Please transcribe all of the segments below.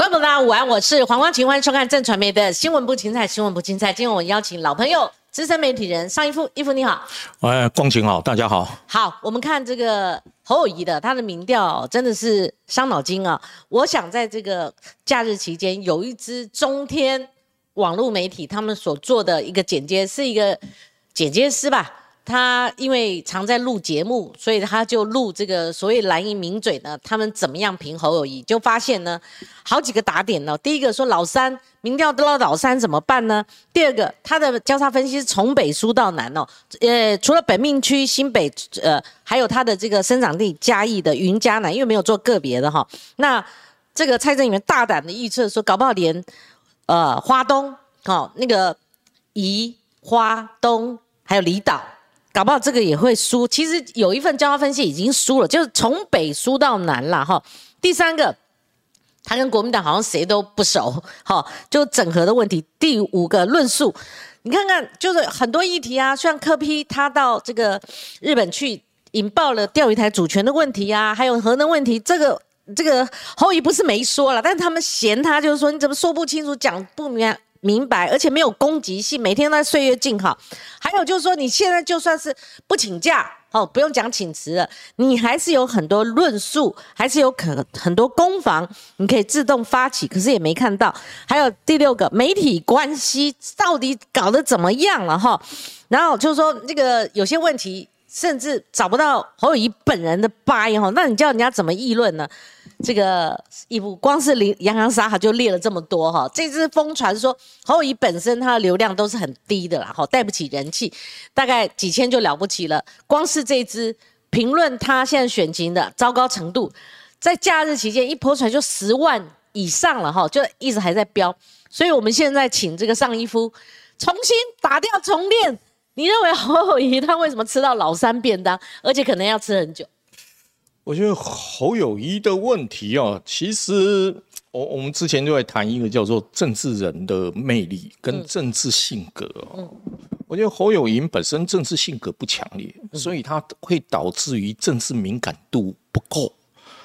观众朋友大家午安，我是黄光琴，欢迎收看正传媒的新闻部精彩，新闻部精彩。今天我邀请老朋友、资深媒体人尚一夫，一夫你好。哎，光晴好，大家好。好，我们看这个侯友谊的他的民调真的是伤脑筋啊。我想在这个假日期间，有一支中天网络媒体他们所做的一个剪接，是一个剪接师吧。他因为常在录节目，所以他就录这个所谓蓝营名嘴呢，他们怎么样评侯友谊，就发现呢，好几个打点呢。第一个说老三民调得到老三怎么办呢？第二个他的交叉分析是从北输到南哦，呃，除了本命区新北，呃，还有他的这个生长地嘉义的云嘉南，因为没有做个别的哈。那这个蔡正元大胆的预测说，搞不好连呃花东哦那个宜花东还有离岛。搞不好这个也会输。其实有一份交叉分析已经输了，就是从北输到南了哈。第三个，他跟国民党好像谁都不熟，哈，就整合的问题。第五个论述，你看看，就是很多议题啊，像柯批他到这个日本去，引爆了钓鱼台主权的问题啊，还有核能问题。这个这个侯乙不是没说了，但是他们嫌他就是说你怎么说不清楚，讲不明。明白，而且没有攻击性，每天都在岁月静好。还有就是说，你现在就算是不请假，哦，不用讲请辞了，你还是有很多论述，还是有可很多攻防，你可以自动发起，可是也没看到。还有第六个，媒体关系到底搞得怎么样了哈？然后就是说，这个有些问题。甚至找不到侯友谊本人的掰哈，那你叫人家怎么议论呢？这个一部光是林洋洋洒洒就列了这么多哈，这支疯传说侯友谊本身他的流量都是很低的啦，哈，带不起人气，大概几千就了不起了。光是这支评论他现在选情的糟糕程度，在假日期间一泼出来就十万以上了哈，就一直还在飙。所以我们现在请这个上一夫重新打掉重练。你认为侯友谊他为什么吃到老三便当，而且可能要吃很久？我觉得侯友谊的问题哦，其实我我们之前就在谈一个叫做政治人的魅力跟政治性格哦。我觉得侯友谊本身政治性格不强烈，所以他会导致于政治敏感度不够，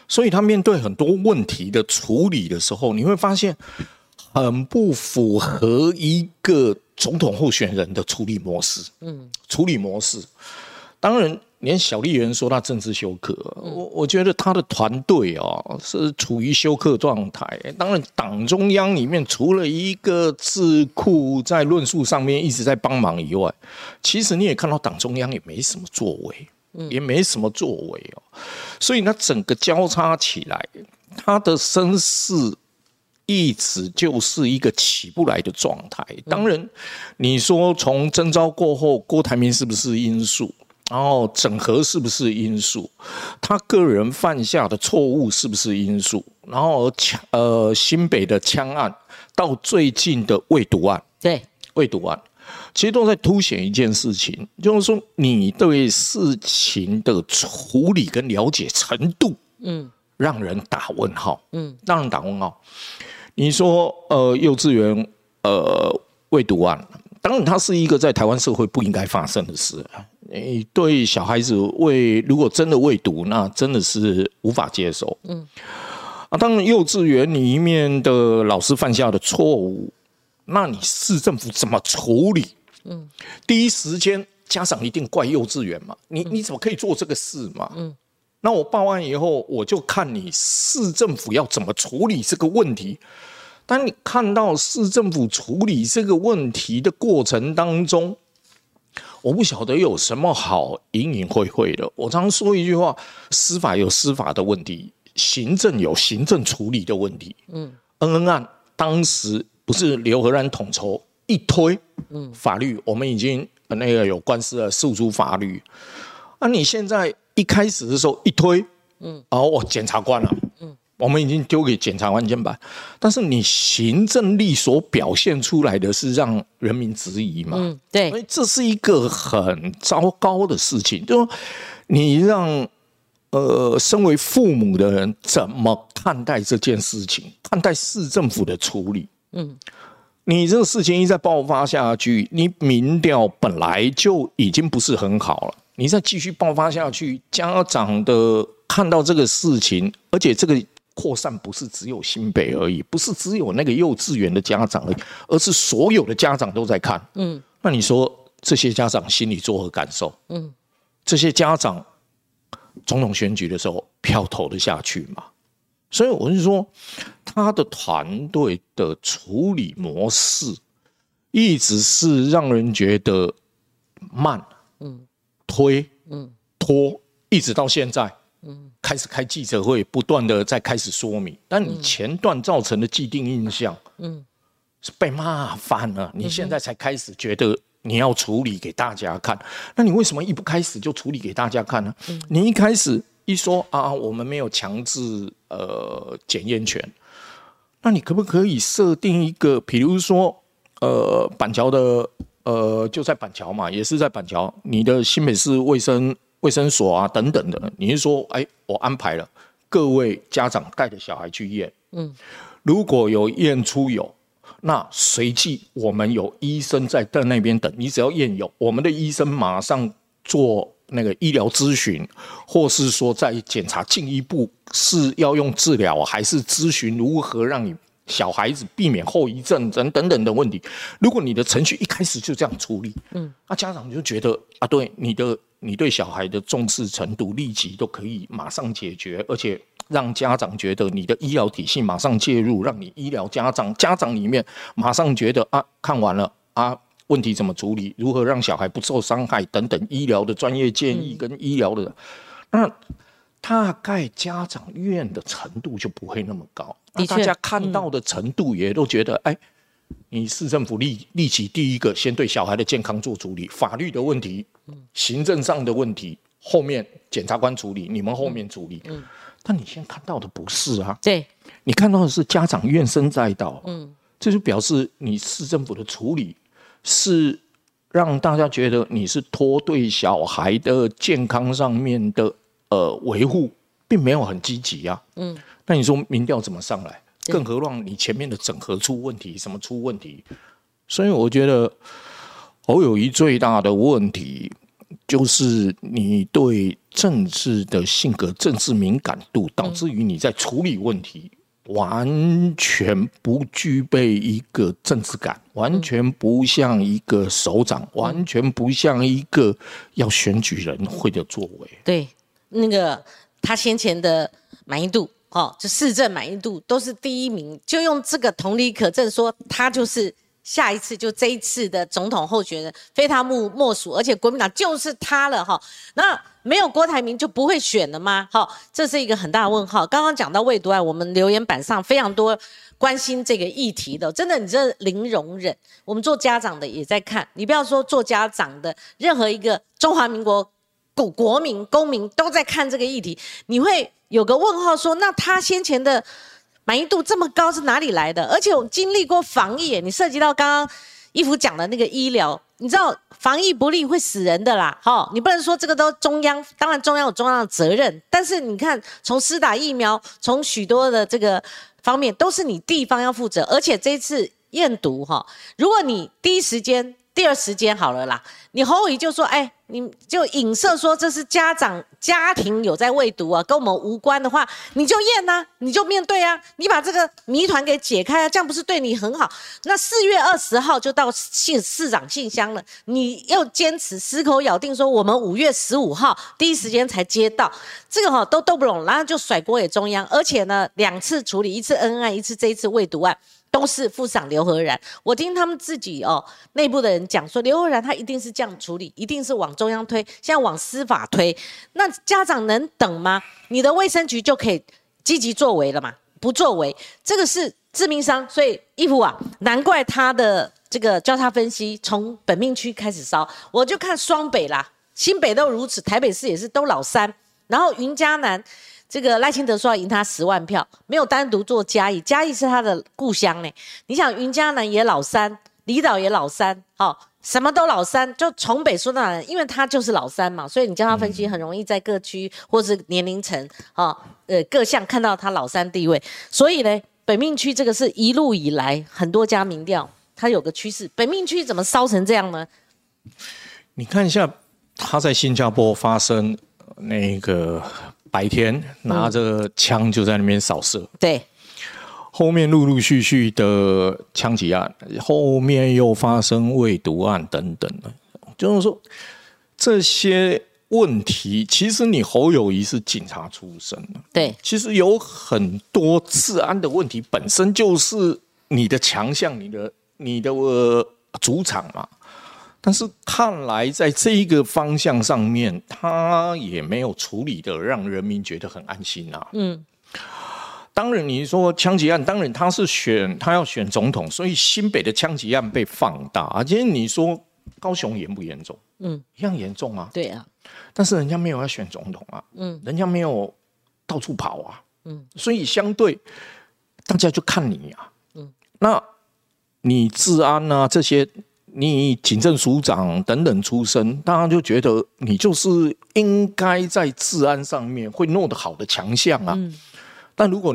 所以他面对很多问题的处理的时候，你会发现很不符合一个。总统候选人的处理模式，嗯，处理模式，当然，连小丽媛说他政治休克，我我觉得他的团队哦是处于休克状态。当然，党中央里面除了一个智库在论述上面一直在帮忙以外，其实你也看到党中央也没什么作为，也没什么作为哦。所以，他整个交叉起来，他的声势。一直就是一个起不来的状态。当然，你说从征召过后，郭台铭是不是因素？然后整合是不是因素？他个人犯下的错误是不是因素？然后枪呃新北的枪案到最近的未毒案，对未毒案，其实都在凸显一件事情，就是说你对事情的处理跟了解程度，嗯，让人打问号，嗯，让人打问号。你说，呃，幼稚园，呃，未读完，当然，它是一个在台湾社会不应该发生的事。你对小孩子未，如果真的未读，那真的是无法接受。嗯，啊，当然，幼稚园里面的老师犯下的错误，那你市政府怎么处理？嗯，第一时间家长一定怪幼稚园嘛？你你怎么可以做这个事嘛？嗯。那我报案以后，我就看你市政府要怎么处理这个问题。当你看到市政府处理这个问题的过程当中，我不晓得有什么好隐隐晦晦的。我常说一句话：司法有司法的问题，行政有行政处理的问题。嗯，恩恩案当时不是刘和然统筹一推，嗯，法律我们已经那个有官司的诉诸法律。那你现在？一开始的时候一推，嗯，哦，我检察官了，嗯，我们已经丢给检察官监办，但是你行政力所表现出来的是让人民质疑嘛，嗯，对，所以这是一个很糟糕的事情，就说你让呃身为父母的人怎么看待这件事情，看待市政府的处理，嗯，你这个事情一再爆发下去，你民调本来就已经不是很好了。你再继续爆发下去，家长的看到这个事情，而且这个扩散不是只有新北而已，不是只有那个幼稚园的家长而已，而是所有的家长都在看。嗯，那你说这些家长心里作何感受？嗯，这些家长总统选举的时候票投得下去吗？所以我是说，他的团队的处理模式一直是让人觉得慢，嗯，推，嗯，拖，一直到现在。开始开记者会，不断的在开始说明，但你前段造成的既定印象，嗯，是被骂翻了。你现在才开始觉得你要处理给大家看，那你为什么一不开始就处理给大家看呢？你一开始一说啊，我们没有强制呃检验权，那你可不可以设定一个，比如说呃板桥的呃就在板桥嘛，也是在板桥，你的新北市卫生。卫生所啊，等等的，你是说，哎，我安排了各位家长带着小孩去验，嗯，如果有验出有，那随即我们有医生在在那边等，你只要验有，我们的医生马上做那个医疗咨询，或是说在检查进一步是要用治疗，还是咨询如何让你小孩子避免后遗症等等等的问题。如果你的程序一开始就这样处理，嗯，那家长就觉得啊，对你的。你对小孩的重视程度，立即都可以马上解决，而且让家长觉得你的医疗体系马上介入，让你医疗家长家长里面马上觉得啊，看完了啊，问题怎么处理，如何让小孩不受伤害等等医疗的专业建议跟医疗的，那大概家长怨的程度就不会那么高，那大家看到的程度也都觉得哎。你市政府立立即第一个先对小孩的健康做处理，法律的问题、行政上的问题，后面检察官处理，你们后面处理。嗯，但你现在看到的不是啊？对，你看到的是家长怨声载道。嗯，这就表示你市政府的处理是让大家觉得你是拖对小孩的健康上面的呃维护，并没有很积极啊。嗯，那你说民调怎么上来？更何况你前面的整合出问题，什么出问题？所以我觉得侯友谊最大的问题就是你对政治的性格、政治敏感度，导致于你在处理问题完全不具备一个政治感，完全不像一个首长，完全不像一个要选举人会的作为。对，那个他先前的满意度。哦，就市政满意度都是第一名，就用这个同理可证，说他就是下一次就这一次的总统候选人，非他莫莫属，而且国民党就是他了哈。那没有郭台铭就不会选了吗？好，这是一个很大的问号。刚刚讲到未读案，我们留言板上非常多关心这个议题的，真的，你这零容忍。我们做家长的也在看，你不要说做家长的，任何一个中华民国国国民公民都在看这个议题，你会。有个问号说，那他先前的满意度这么高是哪里来的？而且我经历过防疫，你涉及到刚刚衣服讲的那个医疗，你知道防疫不力会死人的啦，哈，你不能说这个都中央，当然中央有中央的责任，但是你看从施打疫苗，从许多的这个方面都是你地方要负责，而且这次验毒哈，如果你第一时间。第二时间好了啦，你侯宇就说，哎，你就影射说这是家长家庭有在喂毒啊，跟我们无关的话，你就验呐，你就面对啊，你把这个谜团给解开啊，这样不是对你很好？那四月二十号就到信市长信箱了，你又坚持死口咬定说我们五月十五号第一时间才接到，这个哈都斗不拢，然后就甩锅给中央，而且呢两次处理，一次恩爱，一次这一次喂毒案。都是副长刘和然，我听他们自己哦内部的人讲说，刘和然他一定是这样处理，一定是往中央推，现在往司法推，那家长能等吗？你的卫生局就可以积极作为了嘛？不作为，这个是致命伤。所以义父啊，难怪他的这个交叉分析从本命区开始烧，我就看双北啦，新北都如此，台北市也是都老三，然后云嘉南。这个赖清德说要赢他十万票，没有单独做嘉义，嘉义是他的故乡呢。你想云嘉南也老三，离岛也老三，好，什么都老三，就从北说到南，因为他就是老三嘛，所以你叫他分析很容易在各区或是年龄层，啊，呃，各项看到他老三地位。所以呢，北命区这个是一路以来很多家民调，它有个趋势，北命区怎么烧成这样呢？你看一下他在新加坡发生那个。白天拿着枪就在那边扫射，对，后面陆陆续续的枪击案，后面又发生未毒案等等。的，就是说这些问题，其实你侯友谊是警察出身的，对，其实有很多治安的问题本身就是你的强项，你的你的、呃、主场嘛。但是看来在这一个方向上面，他也没有处理的让人民觉得很安心啊。嗯，当然你说枪击案，当然他是选他要选总统，所以新北的枪击案被放大。而且你说高雄严不严重？嗯，一样严重啊。对啊，但是人家没有要选总统啊。嗯，人家没有到处跑啊。嗯，所以相对大家就看你啊。嗯，那你治安啊这些。你警政署长等等出身，大家就觉得你就是应该在治安上面会弄得好的强项啊。但如果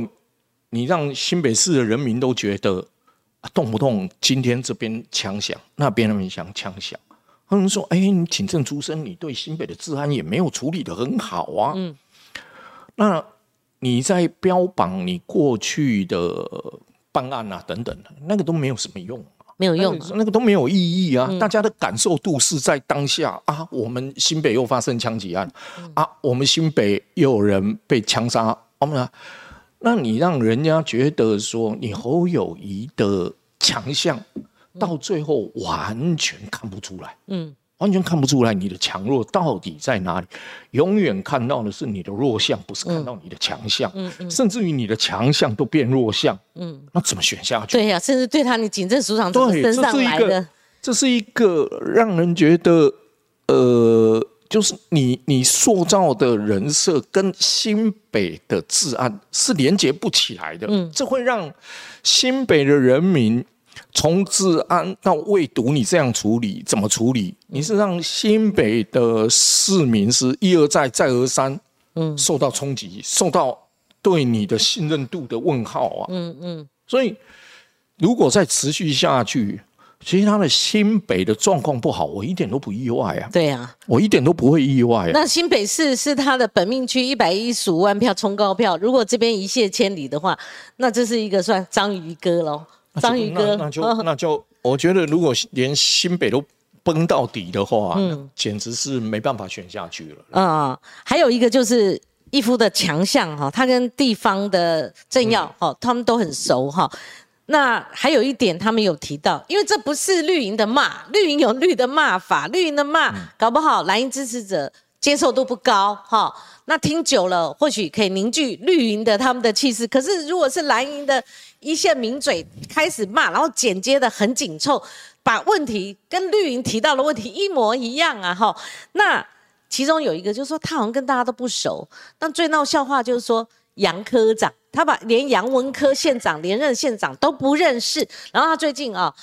你让新北市的人民都觉得动不动今天这边枪响，那边那边响枪响，他们说：“哎，你警政出身，你对新北的治安也没有处理的很好啊。”嗯，那你在标榜你过去的办案啊等等的，那个都没有什么用。没有用，那个都没有意义啊！大家的感受度是在当下啊，我们新北又发生枪击案啊，我们新北又有人被枪杀，我们那你让人家觉得说你侯友谊的强项，到最后完全看不出来，嗯。完全看不出来你的强弱到底在哪里，永远看到的是你的弱项，不是看到你的强项。嗯嗯，甚至于你的强项都变弱项。嗯，那怎么选下去？对呀，甚至对他，你警政署长对，升上来的，这是一个让人觉得，呃，就是你你塑造的人设跟新北的治安是连接不起来的。嗯，这会让新北的人民。从治安到未毒，你这样处理怎么处理？你是让新北的市民是一而再再而三，嗯，受到冲击，受到对你的信任度的问号啊，嗯嗯。所以如果再持续下去，其实他的新北的状况不好，我一点都不意外啊。对啊，我一点都不会意外。那新北市是他的本命区，一百一十五万票冲高票，如果这边一泻千里的话，那这是一个算章鱼哥喽。章鱼哥，那就那就，我觉得如果连新北都崩到底的话，嗯，简直是没办法选下去了。嗯，还有一个就是义夫的强项哈，他跟地方的政要哈，他们都很熟哈。那还有一点，他们有提到，因为这不是绿营的骂，绿营有绿的骂法，绿营的骂搞不好蓝营支持者接受度不高哈。那听久了，或许可以凝聚绿营的他们的气势。可是如果是蓝营的，一线名嘴开始骂，然后剪接的很紧凑，把问题跟绿营提到的问题一模一样啊！哈，那其中有一个就是说他好像跟大家都不熟。但最闹笑话就是说杨科长，他把连杨文科县长连任县长都不认识。然后他最近啊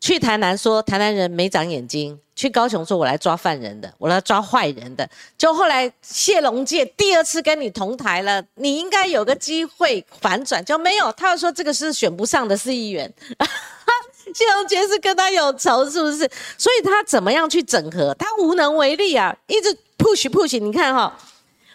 去台南说台南人没长眼睛。去高雄说，我来抓犯人的，我来抓坏人的。就后来谢龙介第二次跟你同台了，你应该有个机会反转，就没有。他又说这个是选不上的市议员，谢龙介是跟他有仇，是不是？所以他怎么样去整合？他无能为力啊，一直 push push。你看哈。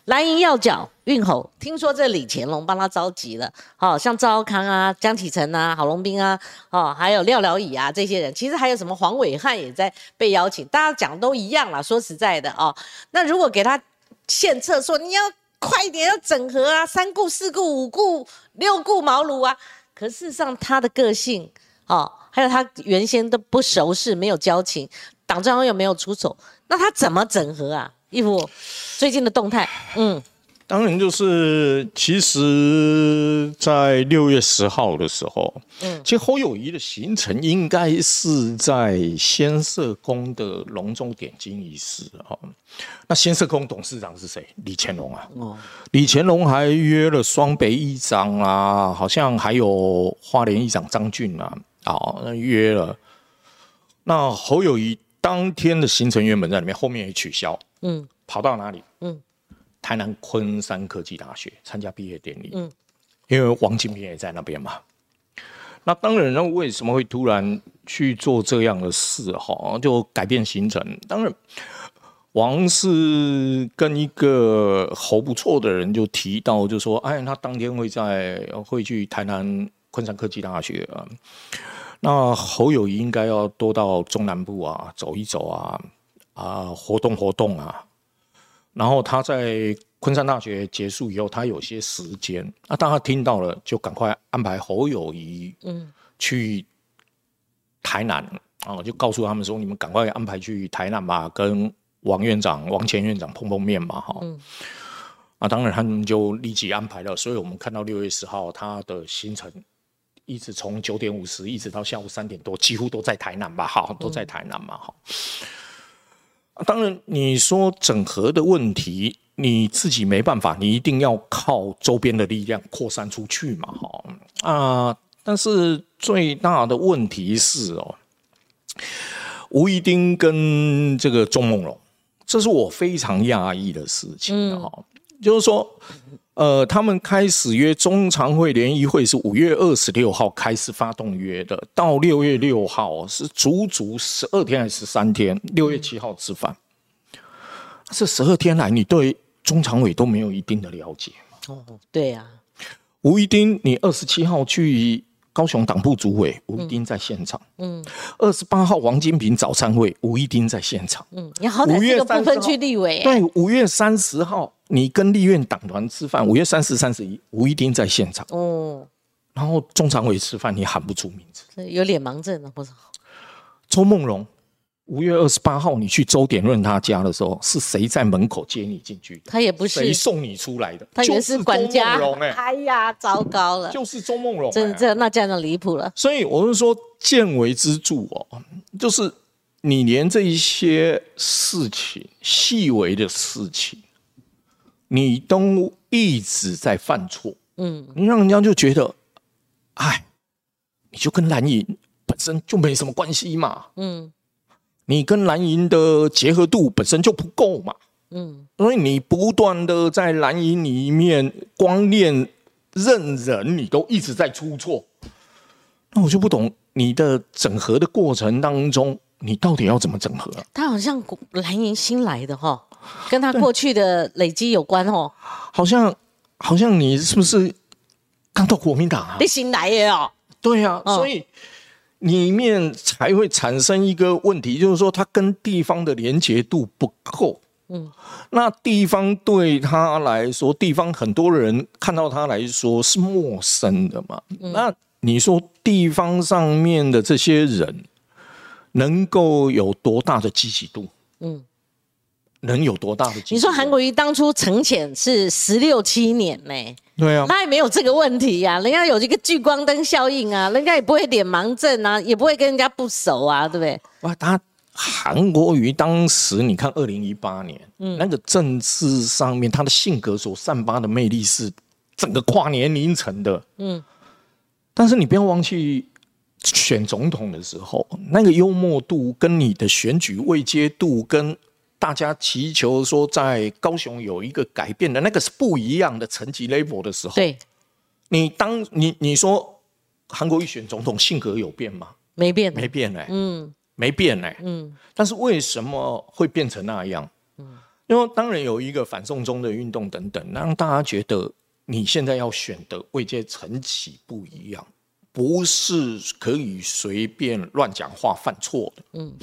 蓝营要角运吼，听说这李乾隆帮他召集了，好像赵康啊、江启臣啊、郝龙斌啊，哦，还有廖了乙啊这些人，其实还有什么黄伟汉也在被邀请，大家讲都一样啦。说实在的哦，那如果给他献策，说你要快点要整合啊，三顾四顾五顾六顾茅庐啊，可事实上他的个性哦，还有他原先都不熟识，没有交情，党中央又没有出手，那他怎么整合啊？义父最近的动态，嗯，当然就是其实，在六月十号的时候，嗯，其实侯友谊的行程应该是在先社工的隆重点睛仪式啊。那先社工董事长是谁？李乾隆啊。哦，李乾隆还约了双北议长啊，好像还有花莲议长张俊啊，啊，那约了。那侯友谊当天的行程原本在里面，后面也取消。嗯，跑到哪里？嗯，台南昆山科技大学参加毕业典礼。嗯，因为王金平也在那边嘛。那当然，那为什么会突然去做这样的事？哈，就改变行程。当然，王是跟一个侯不错的人就提到，就说，哎，他当天会在会去台南昆山科技大学啊。那侯友谊应该要多到中南部啊走一走啊啊活动活动啊。然后他在昆山大学结束以后，他有些时间，那当他听到了，就赶快安排侯友谊嗯去台南啊，就告诉他们说，你们赶快安排去台南吧，跟。王院长、王前院长碰碰面嘛，哈，啊，当然他们就立即安排了。所以我们看到六月十号他的行程，一直从九点五十一直到下午三点多，几乎都在台南吧，哈，都在台南嘛，哈。当然你说整合的问题，你自己没办法，你一定要靠周边的力量扩散出去嘛，哈啊。但是最大的问题是哦，吴一丁跟这个钟梦龙。这是我非常讶异的事情哈，就是说，呃，他们开始约中常会联谊会是五月二十六号开始发动约的，到六月六号是足足十二天还是十三天？六月七号吃饭，这十二天来你对中常委都没有一定的了解哦，对呀，吴一丁，你二十七号去。高雄党部主委吴一丁在现场。嗯，二十八号王金平早餐会，吴一丁在现场。嗯，你好歹是个部分去立委。对，五月三十号你跟立院党团吃饭，五月三十、三十一，吴一丁在现场。哦，然后中常委吃饭，你喊不出名字，有脸盲症了，不是？周梦荣。五月二十八号，你去周点润他家的时候，是谁在门口接你进去？他也不是谁送你出来的，他也是管家。哎呀，糟糕了，就是周梦荣。真这那这样就离谱了。所以我是说，见微知著哦，就是你连这一些事情、细微的事情，你都一直在犯错。嗯，你让人家就觉得，哎，你就跟蓝营本身就没什么关系嘛。嗯。你跟蓝营的结合度本身就不够嘛，嗯，所以你不断的在蓝营里面光练认人，你都一直在出错，那我就不懂你的整合的过程当中，你到底要怎么整合？他好像蓝营新来的哈，跟他过去的累积有关哦，好像好像你是不是刚到国民党啊？你新来的哦，对啊，所以。里面才会产生一个问题，就是说他跟地方的连结度不够。嗯，那地方对他来说，地方很多人看到他来说是陌生的嘛。那你说地方上面的这些人能够有多大的积极度？嗯。能有多大的？你说韩国瑜当初沉潜是十六七年呢？对啊，他也没有这个问题呀。人家有一个聚光灯效应啊，人家也不会脸盲症啊，也不会跟人家不熟啊，对不对？哇，他韩国瑜当时你看二零一八年，嗯，那个政治上面他的性格所散发的魅力是整个跨年龄层的，嗯。但是你不要忘记选总统的时候，那个幽默度跟你的选举未接度跟。大家祈求说，在高雄有一个改变的那个是不一样的层级 level 的时候，对，你当你你说韩国瑜选总统性格有变吗？没变，没变嘞，嗯，没变嘞，嗯。但是为什么会变成那样？嗯，因为当然有一个反送中的运动等等，让大家觉得你现在要选的位阶层级不一样。不是可以随便乱讲话、犯错的。嗯，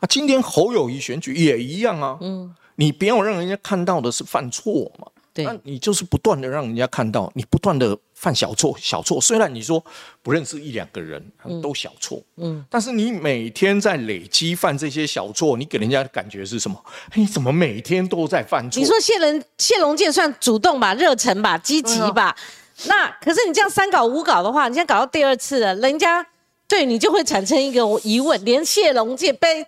啊，今天侯友谊选举也一样啊。嗯，你不要让人家看到的是犯错嘛。对，那你就是不断的让人家看到你不断的犯小错、小错。虽然你说不认识一两个人都小错，嗯，但是你每天在累积犯这些小错，你给人家的感觉是什么？你怎么每天都在犯错？你说谢龙谢龙健算主动吧、热忱吧、积极吧？那可是你这样三搞五搞的话，你现在搞到第二次了，人家对你就会产生一个疑问，连谢龙介被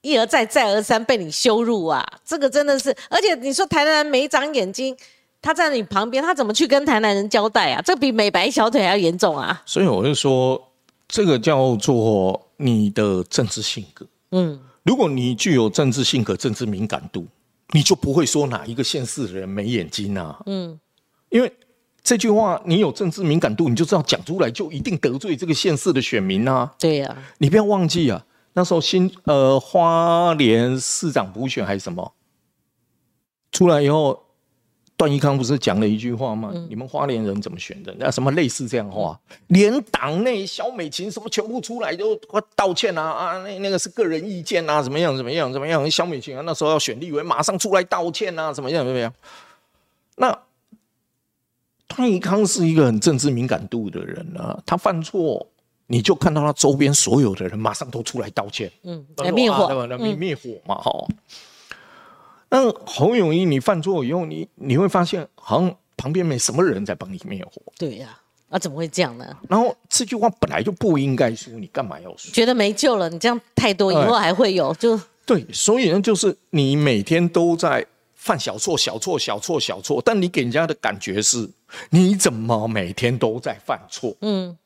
一而再再而三被你羞辱啊，这个真的是，而且你说台南人没长眼睛，他在你旁边，他怎么去跟台南人交代啊？这比美白小腿还要严重啊！所以我就说，这个叫做你的政治性格。嗯，如果你具有政治性格、政治敏感度，你就不会说哪一个县市的人没眼睛啊。嗯。因为这句话，你有政治敏感度，你就知道讲出来就一定得罪这个县市的选民啊。对呀，你不要忘记啊，那时候新呃花莲市长补选还是什么，出来以后，段宜康不是讲了一句话吗？你们花莲人怎么选的？那什么类似这样话，连党内小美琴什么全部出来都道歉啊啊，那那个是个人意见啊，怎么样怎么样怎么样？小美琴啊，那时候要选立委，马上出来道歉啊，怎么样怎么样？那段宜康是一个很政治敏感度的人啊，他犯错。你就看到他周边所有的人马上都出来道歉，嗯，来灭火，来灭灭火嘛，哈。那侯永义，你犯错以后，你你会发现好像旁边没什么人在帮你灭火。对呀，啊怎么会这样呢？然后这句话本来就不应该说，你干嘛要说？觉得没救了，你这样太多，以后还会有，就对。所以呢，就是你每天都在犯小错、小错、小错、小错，但你给人家的感觉是，你怎么每天都在犯错？嗯。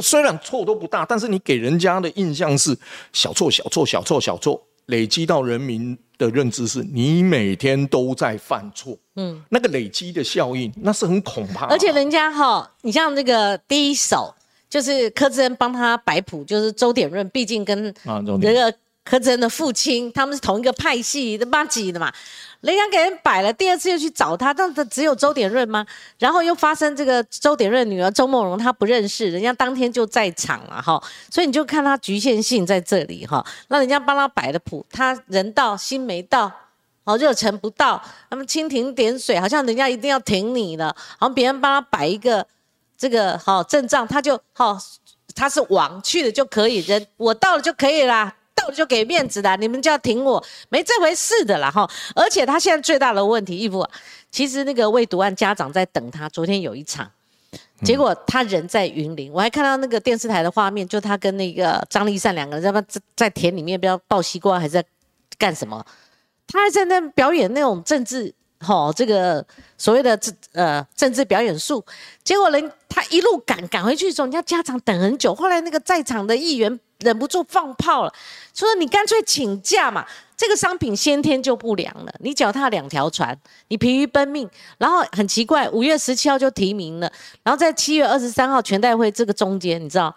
虽然错都不大，但是你给人家的印象是小错、小错、小错、小错，累积到人民的认知是你每天都在犯错。嗯，那个累积的效应那是很恐怕。而且人家哈，你像那个第一手就是柯志恩帮他摆谱，就是周点润，毕竟跟那个柯志恩的父亲他们是同一个派系的妈几的嘛。人家给人摆了，第二次又去找他，但他只有周点润吗？然后又发生这个周点润女儿周梦荣，他不认识，人家当天就在场了哈，所以你就看他局限性在这里哈。那人家帮他摆的谱，他人到心没到，哦，热忱不到，那么蜻蜓点水，好像人家一定要挺你了，好像别人帮他摆一个这个好阵仗，他就好，他是王去了就可以，人我到了就可以啦。到就给面子的，你们就要挺我，没这回事的啦哈！而且他现在最大的问题，义父，其实那个未读案家长在等他。昨天有一场，结果他人在云林，我还看到那个电视台的画面，就他跟那个张立善两个人在在在田里面，不知道抱西瓜还是在干什么，他还在那表演那种政治。好，这个所谓的政呃政治表演术，结果人他一路赶赶回去的时候，人家家长等很久。后来那个在场的议员忍不住放炮了，说你干脆请假嘛，这个商品先天就不良了，你脚踏两条船，你疲于奔命。然后很奇怪，五月十七号就提名了，然后在七月二十三号全代会这个中间，你知道？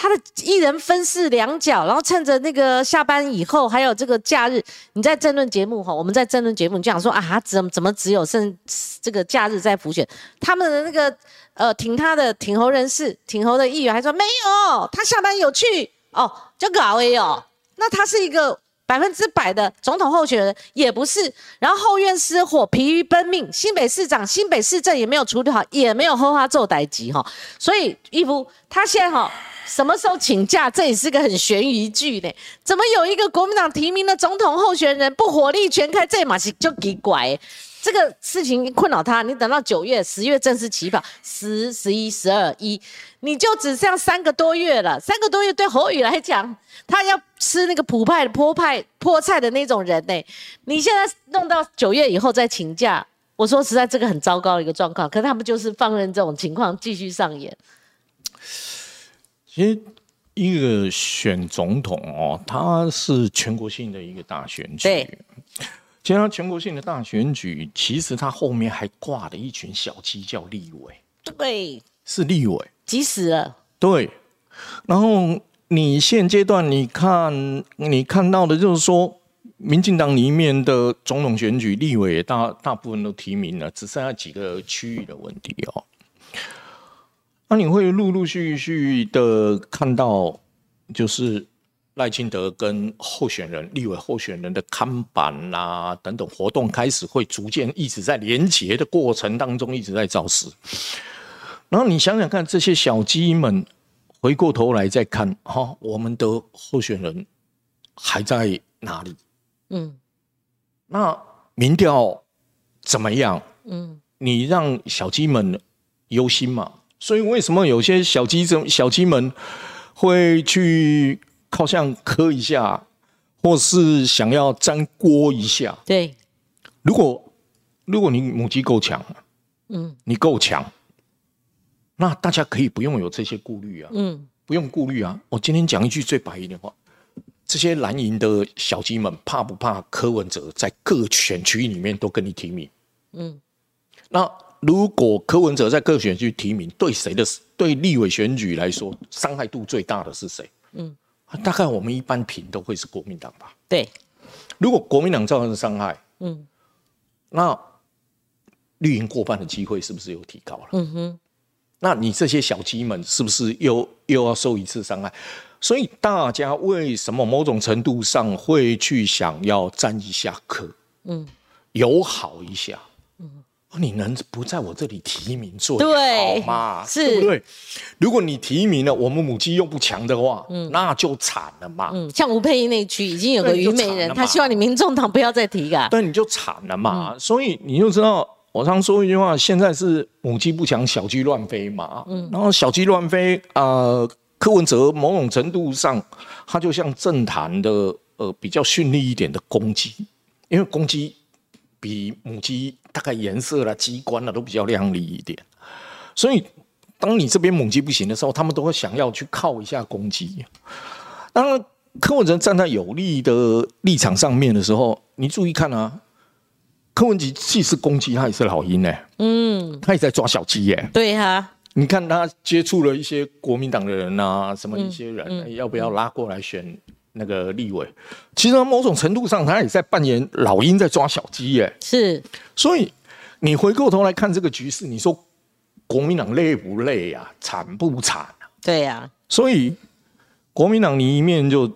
他的一人分饰两角，然后趁着那个下班以后，还有这个假日，你在争论节目哈，我们在争论节目，你就想说啊，怎么怎么只有剩这个假日在浮选？他们的那个呃挺他的挺侯人士，挺侯的议员还说没有，他下班有去哦，就搞哎哦，那他是一个百分之百的总统候选人也不是，然后后院失火，疲于奔命，新北市长、新北市政也没有处理好，也没有喝花做代级哈，所以义夫他现在哈。什么时候请假？这也是个很悬疑剧呢。怎么有一个国民党提名的总统候选人不火力全开？这马是就给拐。这个事情困扰他。你等到九月、十月正式起跑，十、十一、十二、一，你就只剩三个多月了。三个多月对侯宇来讲，他要吃那个普派、坡派、坡菜的那种人呢。你现在弄到九月以后再请假，我说实在，这个很糟糕的一个状况。可他们就是放任这种情况继续上演。其实，一个选总统哦，他是全国性的一个大选举。对，其他全国性的大选举，其实它后面还挂了一群小鸡，叫立委。对，是立委，急死了。对，然后你现阶段你看，你看到的就是说，民进党里面的总统选举，立委大大部分都提名了，只剩下几个区域的问题哦。那你会陆陆续续的看到，就是赖清德跟候选人、立委候选人的看板啊等等活动开始会逐渐一直在连结的过程当中一直在造势。然后你想想看，这些小鸡们回过头来再看，哈，我们的候选人还在哪里？嗯，那民调怎么样？嗯，你让小鸡们忧心嘛？所以为什么有些小鸡子、小鸡们会去靠向磕一下，或是想要粘锅一下？对，如果如果你母鸡够强，嗯，你够强，那大家可以不用有这些顾虑啊，嗯，不用顾虑啊。我今天讲一句最白一点话，这些蓝营的小鸡们怕不怕柯文哲在各选区里面都跟你提名？嗯，那。如果柯文哲在各选区提名，对谁的对立委选举来说伤害度最大的是谁？嗯，大概我们一般评都会是国民党吧。对，如果国民党造成伤害，嗯，那绿营过半的机会是不是又提高了？嗯哼，那你这些小鸡们是不是又又要受一次伤害？所以大家为什么某种程度上会去想要站一下课？嗯，友好一下。你能不在我这里提名最好吗？是，对不对？如果你提名了，我们母鸡又不强的话，嗯，那就惨了嘛。嗯，像吴佩仪那区已经有个虞美人，他希望你民众党不要再提啊。对，你就惨了嘛。所以你就知道，我常说一句话：现在是母鸡不强，小鸡乱飞嘛。嗯，然后小鸡乱飞，呃，柯文哲某种程度上，他就像政坛的呃比较绚丽一点的公鸡，因为公鸡。比母鸡大概颜色啦、机关啦都比较亮丽一点，所以当你这边母鸡不行的时候，他们都会想要去靠一下公鸡。当然，柯文哲站在有利的立场上面的时候，你注意看啊，柯文哲既是公鸡，他也是老鹰呢。嗯，他也在抓小鸡耶。对哈，你看他接触了一些国民党的人啊，什么一些人，要不要拉过来选？那个立委，其实某种程度上，他也在扮演老鹰在抓小鸡耶。是，所以你回过头来看这个局势，你说国民党累不累呀？惨不惨对呀。所以国民党你一面就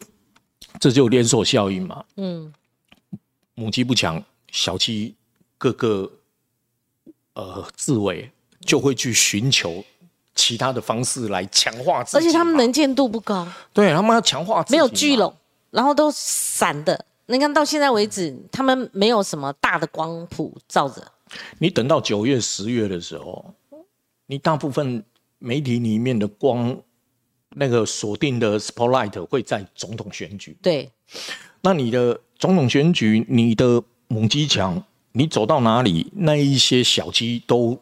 这就连锁效应嘛。嗯。母鸡不强，小鸡各个呃自卫就会去寻求。其他的方式来强化自己，而且他们能见度不高。对他们要强化，没有聚拢，然后都散的。你看到现在为止，他们没有什么大的光谱照着。你等到九月、十月的时候，你大部分媒体里面的光，那个锁定的 spotlight 会在总统选举。对，那你的总统选举，你的猛鸡强，你走到哪里，那一些小鸡都。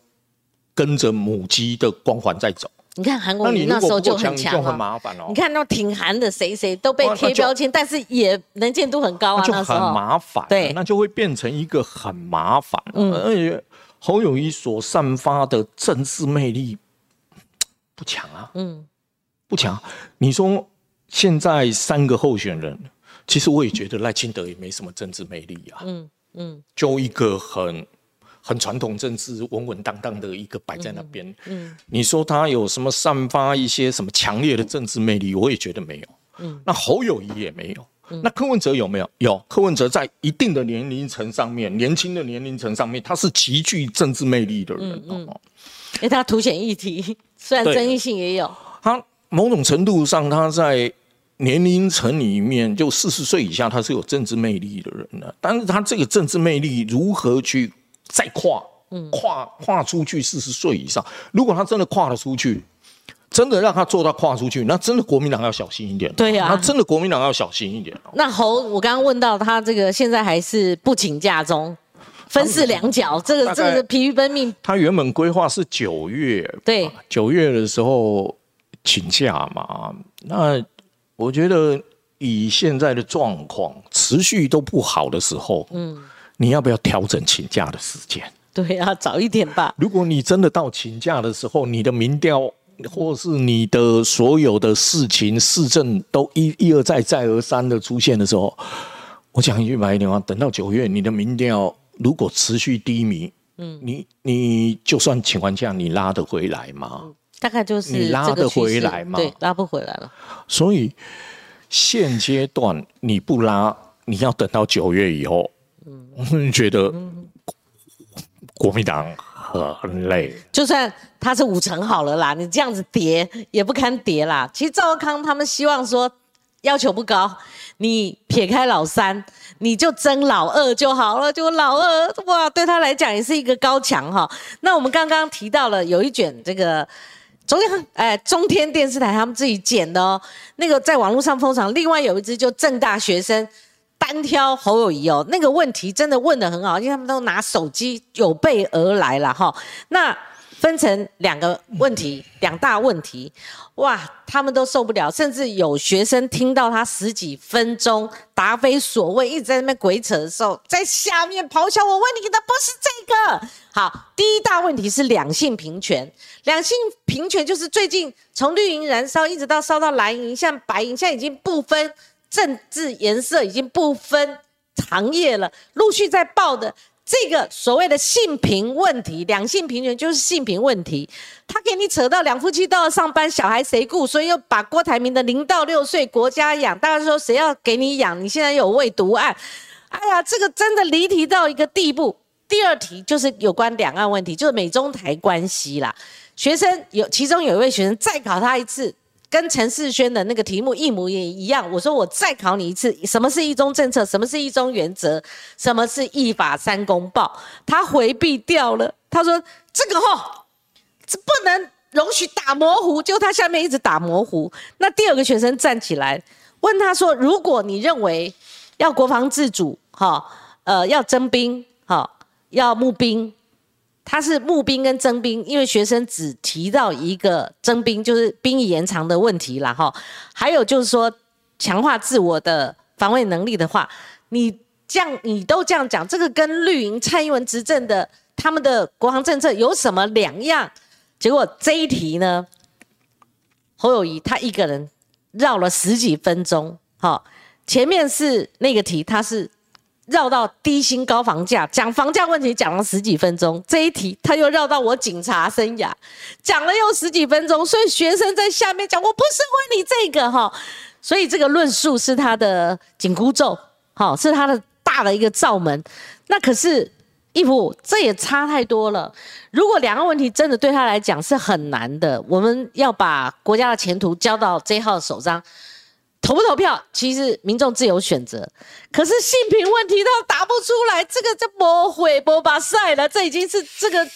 跟着母鸡的光环在走，你看韩国瑜那时候就很强很麻烦哦。你看那挺韩的谁谁都被贴标签，但是也能见度很高啊，就很麻烦。对，那就会变成一个很麻烦。嗯，而且侯友谊所散发的政治魅力不强啊，嗯，不强。你说现在三个候选人，其实我也觉得赖清德也没什么政治魅力啊，嗯嗯，就一个很。很传统政治稳稳当当的一个摆在那边，嗯，你说他有什么散发一些什么强烈的政治魅力？我也觉得没有，嗯，那侯友谊也没有，那柯文哲有没有？有，柯文哲在一定的年龄层上面，年轻的年龄层上面，他是极具政治魅力的人，嗯，因为他凸显议题，虽然争议性也有，他某种程度上他在年龄层里面，就四十岁以下，他是有政治魅力的人的，但是他这个政治魅力如何去？再跨，跨跨出去四十岁以上，如果他真的跨了出去，真的让他做到跨出去，那真的国民党要小心一点。对呀，那真的国民党要小心一点。那侯，我刚刚问到他这个现在还是不请假中，分饰两角，这个这个疲于奔命。他原本规划是九月，对，九月的时候请假嘛。那我觉得以现在的状况，持续都不好的时候，嗯。你要不要调整请假的时间？对啊，早一点吧。如果你真的到请假的时候，你的民调或是你的所有的事情、市政都一一而再、再而三的出现的时候，我讲一句白一点话，等到九月，你的民调如果持续低迷，嗯，你你就算请完假，你拉得回来吗？大概就是你拉得回来吗？对，拉不回来了。所以现阶段你不拉，你要等到九月以后。我 们觉得国民党很累，就算他是五成好了啦，你这样子叠也不堪叠啦。其实赵康他们希望说要求不高，你撇开老三，你就争老二就好了。就老二哇，对他来讲也是一个高墙哈。那我们刚刚提到了有一卷这个中央哎中天电视台他们自己剪的哦，那个在网络上疯传。另外有一支就正大学生。单挑侯友谊哦，那个问题真的问的很好，因为他们都拿手机有备而来了哈。那分成两个问题，两大问题，哇，他们都受不了，甚至有学生听到他十几分钟答非所问，一直在那边鬼扯的时候，在下面咆哮。我问你的不是这个。好，第一大问题是两性平权，两性平权就是最近从绿营燃烧，一直到烧到蓝营，像白营，现在已经不分政治颜色，已经不分行业了，陆续在报的。这个所谓的性平问题，两性平权就是性平问题。他给你扯到两夫妻都要上班，小孩谁顾？所以又把郭台铭的零到六岁国家养，大家说谁要给你养？你现在有未读案，哎呀，这个真的离题到一个地步。第二题就是有关两岸问题，就是美中台关系啦。学生有其中有一位学生再考他一次。跟陈世轩的那个题目一模一样。我说我再考你一次，什么是一中政策？什么是一中原则？什么是一法三公报？他回避掉了。他说这个哈，这不能容许打模糊。就他下面一直打模糊。那第二个学生站起来问他说：如果你认为要国防自主，哈，呃，要征兵，哈，要募兵。他是募兵跟征兵，因为学生只提到一个征兵，就是兵役延长的问题了哈。还有就是说强化自我的防卫能力的话，你这样你都这样讲，这个跟绿营蔡英文执政的他们的国防政策有什么两样？结果这一题呢，侯友谊他一个人绕了十几分钟，哈，前面是那个题，他是。绕到低薪高房价，讲房价问题讲了十几分钟，这一题他又绕到我警察生涯，讲了又十几分钟，所以学生在下面讲我不是问你这个哈，所以这个论述是他的紧箍咒，好是他的大的一个罩门。那可是义父，这也差太多了。如果两个问题真的对他来讲是很难的，我们要把国家的前途交到这号手上。投不投票，其实民众自由选择。可是性平问题都答不出来，这个就不会不把赛了。这已经是这个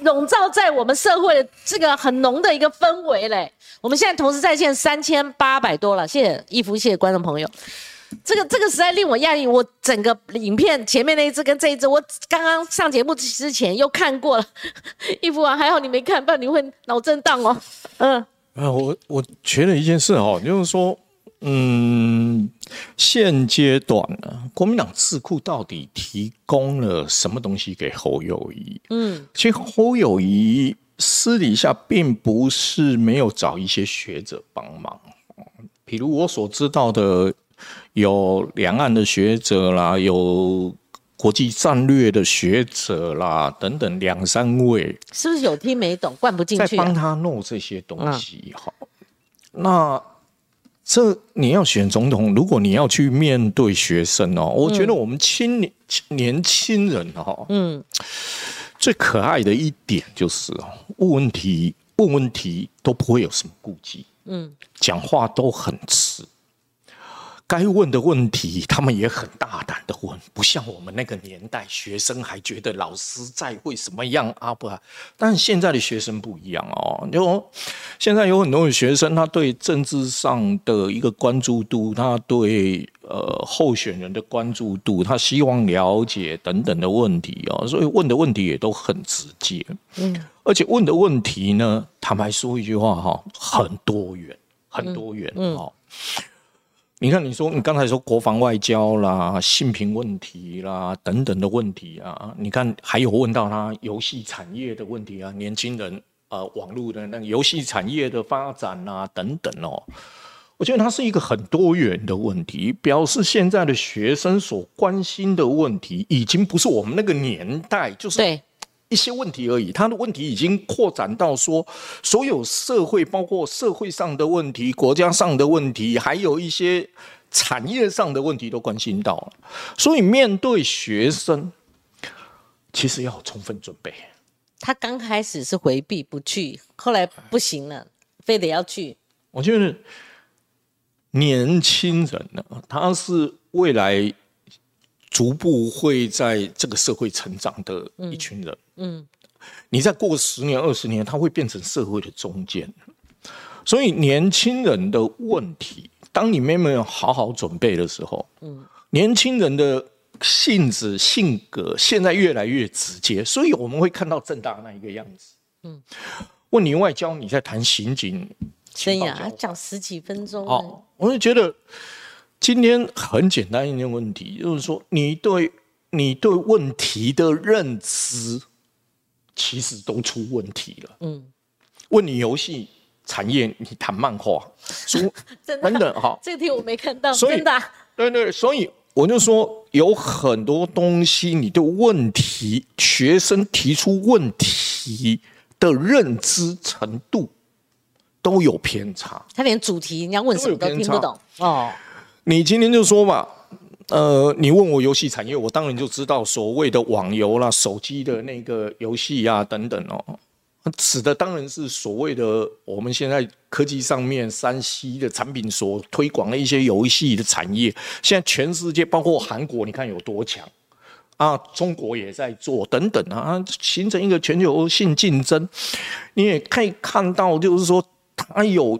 笼罩在我们社会的这个很浓的一个氛围嘞。我们现在同时在线三千八百多了，谢谢义夫，谢谢观众朋友。这个这个实在令我讶异。我整个影片前面那一支跟这一支，我刚刚上节目之前又看过了。义夫啊，还好你没看，不然你会脑震荡哦。嗯，啊，我我觉得一件事哦，就是说。嗯，现阶段呢，国民党智库到底提供了什么东西给侯友谊？嗯，其实侯友谊私底下并不是没有找一些学者帮忙，比如我所知道的，有两岸的学者啦，有国际战略的学者啦，等等两三位，是不是有听没懂，灌不进去？在帮他弄这些东西，好，那。这你要选总统，如果你要去面对学生哦，我觉得我们青年年轻人哦，嗯，最可爱的一点就是哦，问问题问问题都不会有什么顾忌，嗯，讲话都很直。该问的问题，他们也很大胆的问，不像我们那个年代，学生还觉得老师在会什么样啊？不，但现在的学生不一样哦。就现在有很多的学生，他对政治上的一个关注度，他对呃候选人的关注度，他希望了解等等的问题哦，所以问的问题也都很直接。嗯，而且问的问题呢，坦白说一句话哈，很多元，很多元哦。你看，你说你刚才说国防外交啦、性平问题啦等等的问题啊，你看还有问到他游戏产业的问题啊，年轻人呃网络的那个游戏产业的发展啊等等哦，我觉得它是一个很多元的问题，表示现在的学生所关心的问题已经不是我们那个年代，就是对。一些问题而已，他的问题已经扩展到说，所有社会，包括社会上的问题、国家上的问题，还有一些产业上的问题都关心到了。所以面对学生，其实要充分准备。他刚开始是回避不去，后来不行了，非得要去。我觉得年轻人呢，他是未来。逐步会在这个社会成长的一群人，嗯，你再过十年、二十年，他会变成社会的中间。所以年轻人的问题，当你没有好好准备的时候，嗯，年轻人的性子、性格现在越来越直接，所以我们会看到正大那一个样子。嗯，问你外交，你在谈刑警真呀，讲十几分钟。哦，我就觉得今天很简单一个问题，就是说你对你对问题的认知其实都出问题了。嗯，问你游戏产业，你谈漫画，真真的哈，这个题我没看到，真的。对对，所以我就说有很多东西，你对问题，学生提出问题的认知程度都有偏差。他连主题人家问什么都听不懂哦。你今天就说嘛，呃，你问我游戏产业，我当然就知道所谓的网游啦、手机的那个游戏呀等等哦。指的当然是所谓的我们现在科技上面山西的产品所推广的一些游戏的产业。现在全世界包括韩国，你看有多强啊！中国也在做等等啊，形成一个全球性竞争。你也可以看到，就是说它有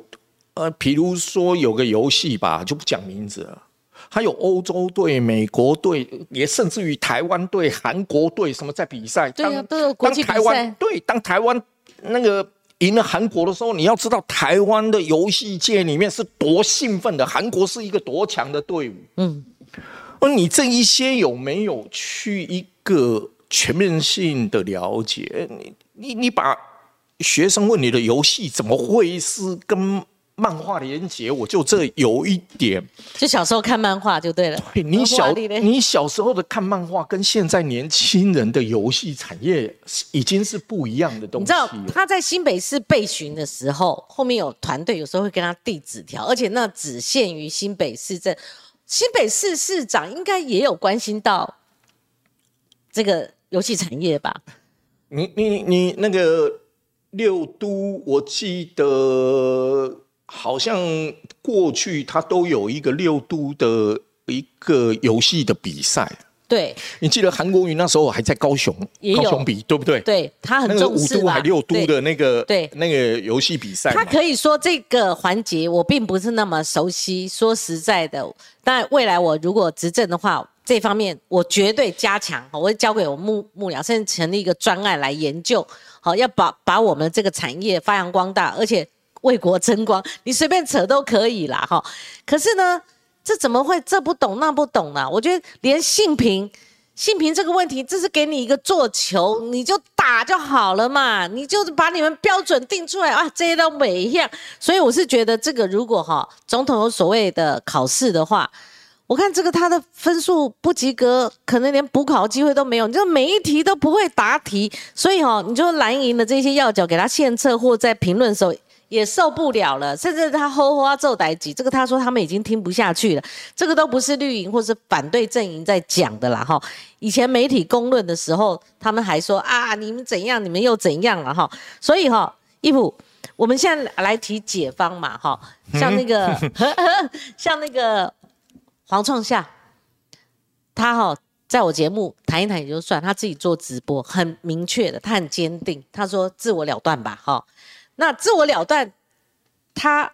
呃，比如说有个游戏吧，就不讲名字了。还有欧洲队、美国队，也甚至于台湾队、韩国队什么在比赛。对呀，都有国际比赛。对，当台湾。那个赢了韩国的时候，你要知道台湾的游戏界里面是多兴奋的，韩国是一个多强的队伍。嗯，而你这一些有没有去一个全面性的了解？你你你把学生问你的游戏怎么会是跟？漫画连接，我就这有一点，就小时候看漫画就对了。你小你小时候的看漫画，跟现在年轻人的游戏产业已经是不一样的东西。你知道他在新北市备询的时候，后面有团队，有时候会跟他递纸条，而且那只限于新北市镇。新北市市长应该也有关心到这个游戏产业吧？你你你那个六都，我记得。好像过去他都有一个六都的一个游戏的比赛。对，你记得韩国瑜那时候还在高雄，高雄比对不对？对他很重视五都还六都的那个对那个游戏比赛。他可以说这个环节我并不是那么熟悉。说实在的，但未来我如果执政的话，这方面我绝对加强。我会交给我幕幕僚，甚至成立一个专案来研究。好，要把把我们这个产业发扬光大，而且。为国争光，你随便扯都可以啦，哈。可是呢，这怎么会这不懂那不懂呢？我觉得连性平、性平这个问题，这是给你一个做球，你就打就好了嘛。你就把你们标准定出来啊，这些都每一样。所以我是觉得，这个如果哈总统有所谓的考试的话，我看这个他的分数不及格，可能连补考机会都没有。你就每一题都不会答题，所以哈，你就蓝营的这些要角给他献策，或在评论的时候。也受不了了，甚至他吼吼啊奏歹几，这个他说他们已经听不下去了，这个都不是绿营或是反对阵营在讲的啦哈。以前媒体公论的时候，他们还说啊你们怎样，你们又怎样了哈。所以哈，义普，我们现在来提解方嘛哈，像那个 像那个黄创夏，他哈在我节目谈一谈也就算，他自己做直播很明确的，他很坚定，他说自我了断吧哈。那自我了断，他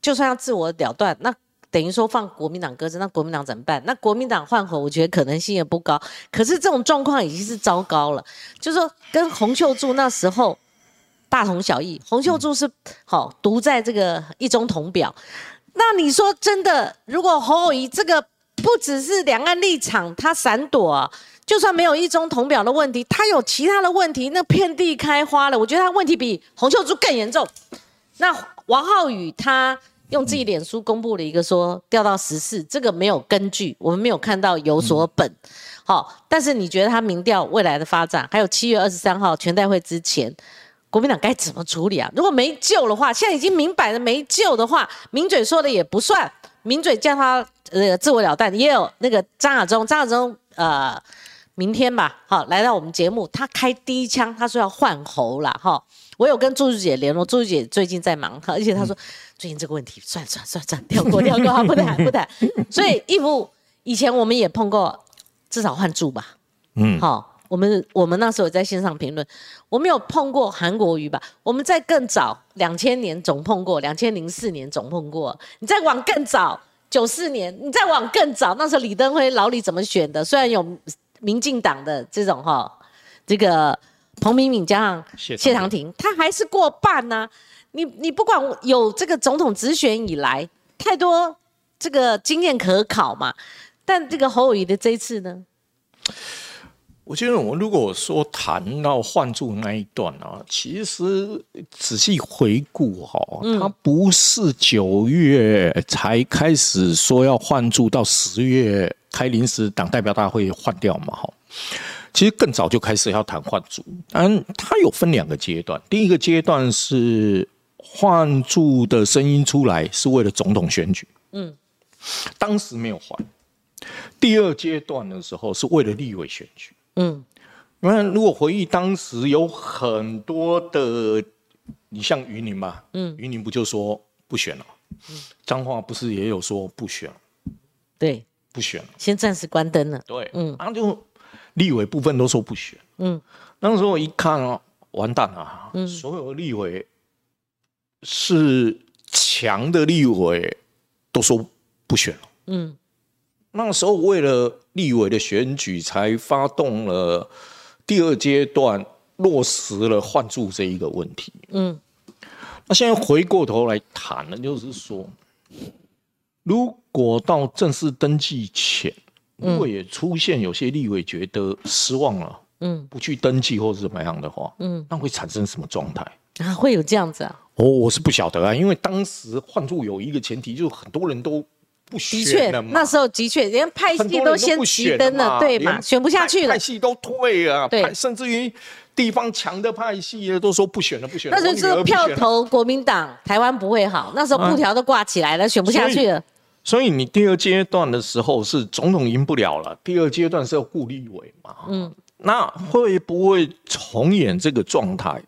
就算要自我了断，那等于说放国民党鸽子，那国民党怎么办？那国民党换候，我觉得可能性也不高。可是这种状况已经是糟糕了，就是说跟洪秀柱那时候大同小异。洪秀柱是好独在这个一中同表，那你说真的，如果侯友谊这个不只是两岸立场，他闪躲啊。就算没有一中同表的问题，他有其他的问题，那遍地开花了。我觉得他问题比洪秀柱更严重。那王浩宇他用自己脸书公布了一个说掉到十四，这个没有根据，我们没有看到有所本。好，但是你觉得他民调未来的发展，还有七月二十三号全代会之前，国民党该怎么处理啊？如果没救的话，现在已经明摆了没救的话，名嘴说的也不算，名嘴叫他呃自我了断，也有那个张亚中，张亚中呃。明天吧，好，来到我们节目，他开第一枪，他说要换喉了，哈，我有跟朱姐联络，朱姐最近在忙，而且她说最近这个问题，算算算算，跳过跳过，不谈不谈。所以义父以前我们也碰过，至少换柱吧，嗯，好，我们我们那时候在线上评论，我们有碰过韩国瑜吧，我们在更早两千年总碰过，两千零四年总碰过，你再往更早九四年，你再往更早，那时候李登辉老李怎么选的？虽然有。民进党的这种哈，这个彭明敏加上谢谢长廷，他还是过半呢、你你不管有这个总统直选以来，太多这个经验可考嘛。但这个侯友谊的这一次呢，我觉得我如果说谈到换柱那一段啊，其实仔细回顾哈、他不是九月才开始说要换柱，到十月开临时党代表大会换掉嘛哈。其实更早就开始要谈换柱，当然它有分两个阶段，第一个阶段是换柱的声音出来是为了总统选举，嗯，当时没有换。第二阶段的时候是为了立委选举。嗯，因为如果回忆当时有很多的，你像云宁吧，嗯，云宁不就说不选了？彰化不是也有说不选？了，对，不选了？先暂时关灯了。对，嗯，然后就立委部分都说不选，嗯，那时候我一看哦，完蛋了，嗯，所有立委是强的立委都说不选了，嗯，那时候为了立委的选举，才发动了第二阶段，落实了换柱这一个问题。嗯，那现在回过头来谈呢，就是说，如果到正式登记前，如果也出现有些立委觉得失望了，嗯，不去登记或是怎么样的话，嗯，那会产生什么状态？啊，会有这样子啊？哦，我是不晓得啊，因为当时换住有一个前提，就是很多人都不的确选了，嘛。那时候的确，连派很系都先不选熄灯了，对嘛？选不下去了派派。系都退啊，对甚至于地方强的派系都说不选了，不选了。那时候我女就是票投国民党，台湾不会好。那时候布条都挂起来了，选不下去了。所以你第二阶段的时候是总统赢不了了，第二阶段是要顾立委嘛。嗯，那会不会重演这个状态？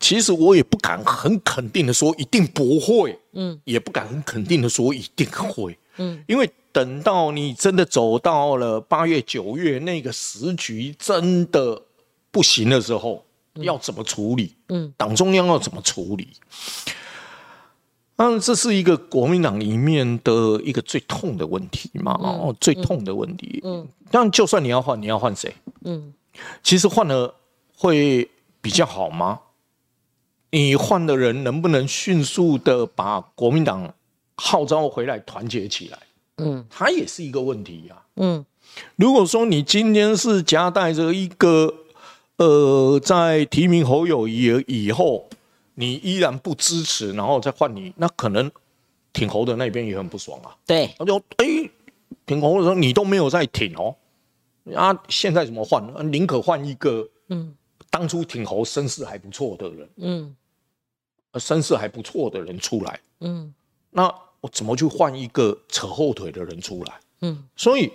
其实我也不敢很肯定的说一定不会，嗯，也不敢很肯定的说一定会，嗯，因为等到你真的走到了八月、九月那个时局真的不行的时候，要怎么处理？嗯，党中央要怎么处理？嗯，这是一个国民党里面的一个最痛的问题嘛，哦，最痛的问题。嗯，但就算你要换，你要换谁？嗯，其实换了会比较好吗？你换的人能不能迅速的把国民党号召回来，团结起来？嗯，它也是一个问题呀、嗯如果说你今天是夹带着一个呃，在提名侯友谊以后，你依然不支持，然后再换你，那可能挺侯的那边也很不爽啊。对，他就哎，挺侯的时候你都没有在挺哦，啊，现在怎么换？啊宁可换一个嗯。当初挺侯声势还不错的人，嗯。呃声势还不错的人出来，嗯。那我怎么去换一个扯后腿的人出来？嗯，所以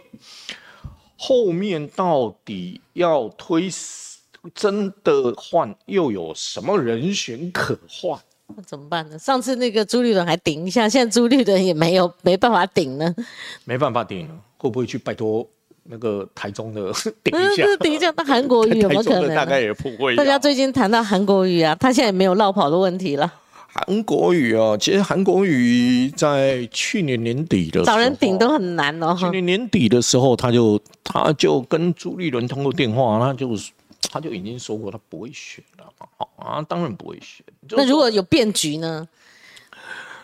后面到底要推真的换，又有什么人选可换？那怎么办呢？上次那个朱立伦还顶一下，现在朱立伦也没有 没办法顶呢。没办法顶了，会不会去拜托那个台中的 顶一下？嗯，顶一下，那韩国瑜 有没有可能大概也不会啊。大家最近谈到韩国瑜啊，他现在也没有落跑的问题了，韩国瑜啊，其实韩国瑜在去年年底的时候找人顶都很难哦。去年年底的时候，他就他就跟朱立伦通过电话，他就他就已经说过他不会选了啊，当然不会选。那如果有变局呢？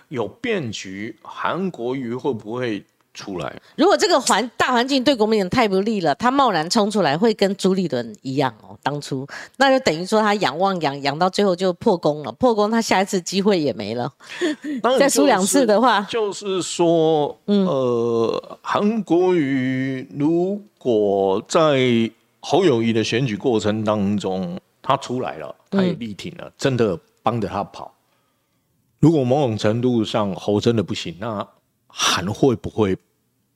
有变局，韩国瑜会不会出来？如果这个环大环境对国民党太不利了，他贸然冲出来，会跟朱立伦一样哦。当初那就等于说他仰望仰仰到最后就破功了，破功他下一次机会也没了。再输两次的话嗯 就是说，嗯呃，韩国瑜如果在侯友谊的选举过程当中，他出来了，他也力挺了，真的帮着他跑。如果某种程度上侯真的不行，那韩会不会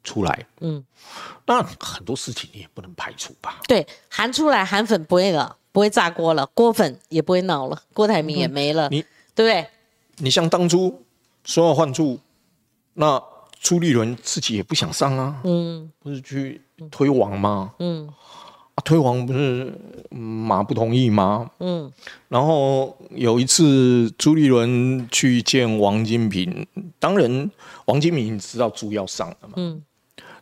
出来？嗯，那很多事情你也不能排除吧？对，韩出来韩粉不会了，不会炸锅了，郭粉也不会闹了，郭台铭也没了，你对不对？你像当初说要换柱，那朱立伦自己也不想上啊，嗯不是去推王吗？嗯啊，推王不是嗯马不同意吗？嗯然后有一次朱立伦去见王金平，当然王金平知道朱要上了嘛，嗯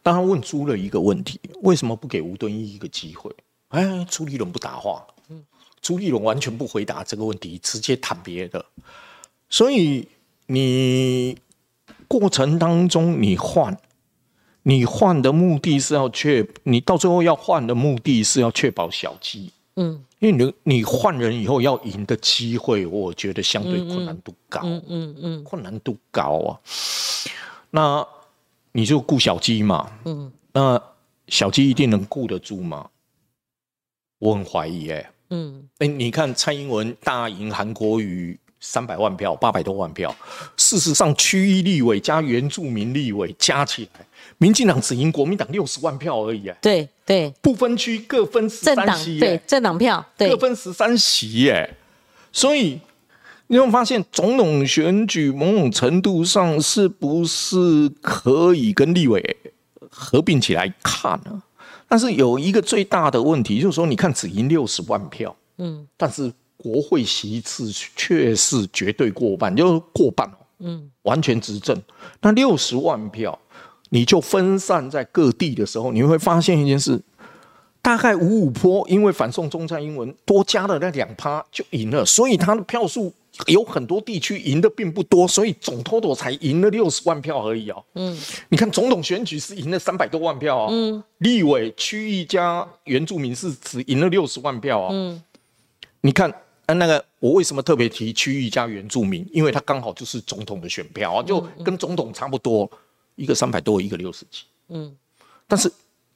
但他问朱了一个问题：为什么不给吴敦义一个机会？哎，朱立伦不答话，嗯朱立伦完全不回答这个问题，直接谈别的。所以你过程当中你换，你换的目的是要确，你到最后要换的目的是要确保小鸡。嗯，因为你你换人以后要赢的机会，我觉得相对困难度高。嗯嗯嗯，困难度高啊。那你就顾小鸡嘛。嗯。那小鸡一定能顾得住吗？我很怀疑哎。嗯。哎，你看蔡英文大赢韩国瑜三百万票，八百多万票。事实上，区域立委加原住民立委加起来。民进党只赢国民党六十万票而已啊！对对，不分区各分十三席，对政党票，对各分十三席耶。所以你会发现，总统选举某种程度上是不是可以跟立委合并起来看呢？但是有一个最大的问题，就是说，你看只赢六十万票，嗯，但是国会席次却是绝对过半，就是过半嗯，完全执政。那六十万票。你就分散在各地的时候，你会发现一件事：大概五五坡因为反送中在英文多加了那两趴就赢了，所以他的票数有很多地区赢的并不多，所以总 total 才赢了六十万票而已哦。嗯，你看总统选举是赢了三百多万票哦。嗯，立委区域加原住民是只赢了六十万票哦。嗯，你看，那个我为什么特别提区域加原住民？因为他刚好就是总统的选票啊，就跟总统差不多。一个三百多，一个六十几，嗯，但是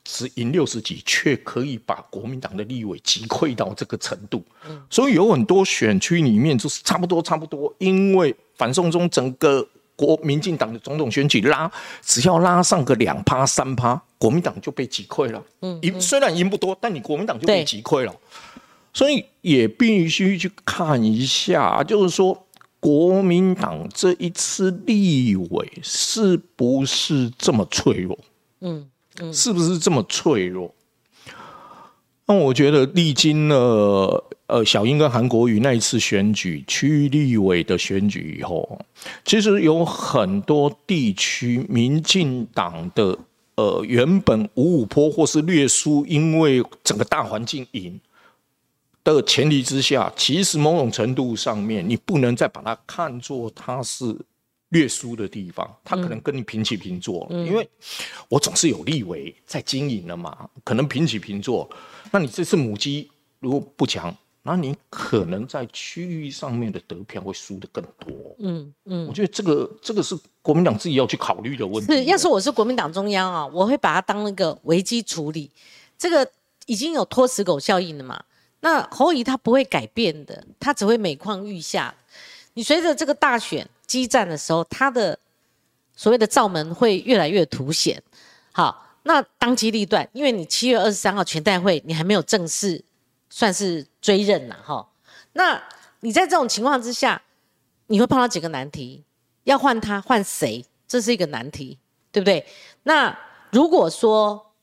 只赢六十几，却可以把国民党的立委击溃到这个程度，嗯，所以有很多选区里面就是差不多差不多，因为反送中整个国民进党的总统选举拉，只要拉上个两趴三趴，国民党就被击溃了，嗯，赢虽然赢不多，但你国民党就被击溃了，所以也必须去看一下，就是说。国民党这一次立委是不是这么脆弱？嗯嗯，是不是这么脆弱？那我觉得历经了呃小英跟韩国瑜那一次选举区域立委的选举以后，其实有很多地区民进党的呃原本五五坡或是略输，因为整个大环境赢。的前提之下，其实某种程度上面，你不能再把它看作它是略输的地方，它可能跟你平起平坐。因为我总是有立委在经营的嘛，可能平起平坐。那你这次母鸡如果不强，那你可能在区域上面的得票会输的更多。嗯嗯，我觉得这个这个是国民党自己要去考虑的问题。是，要是我是国民党中央啊，我会把它当那个危机处理。这个已经有拖死狗效应了嘛？那侯乙他不会改变的，他只会每况愈下。你随着这个大选激战的时候，他的所谓的罩门会越来越凸显。好，那当机立断，因为你七月二十三号全代会你还没有正式算是追认呐，哈。那你在这种情况之下，你会碰到几个难题？要换他换谁？这是一个难题，对不对？那如果说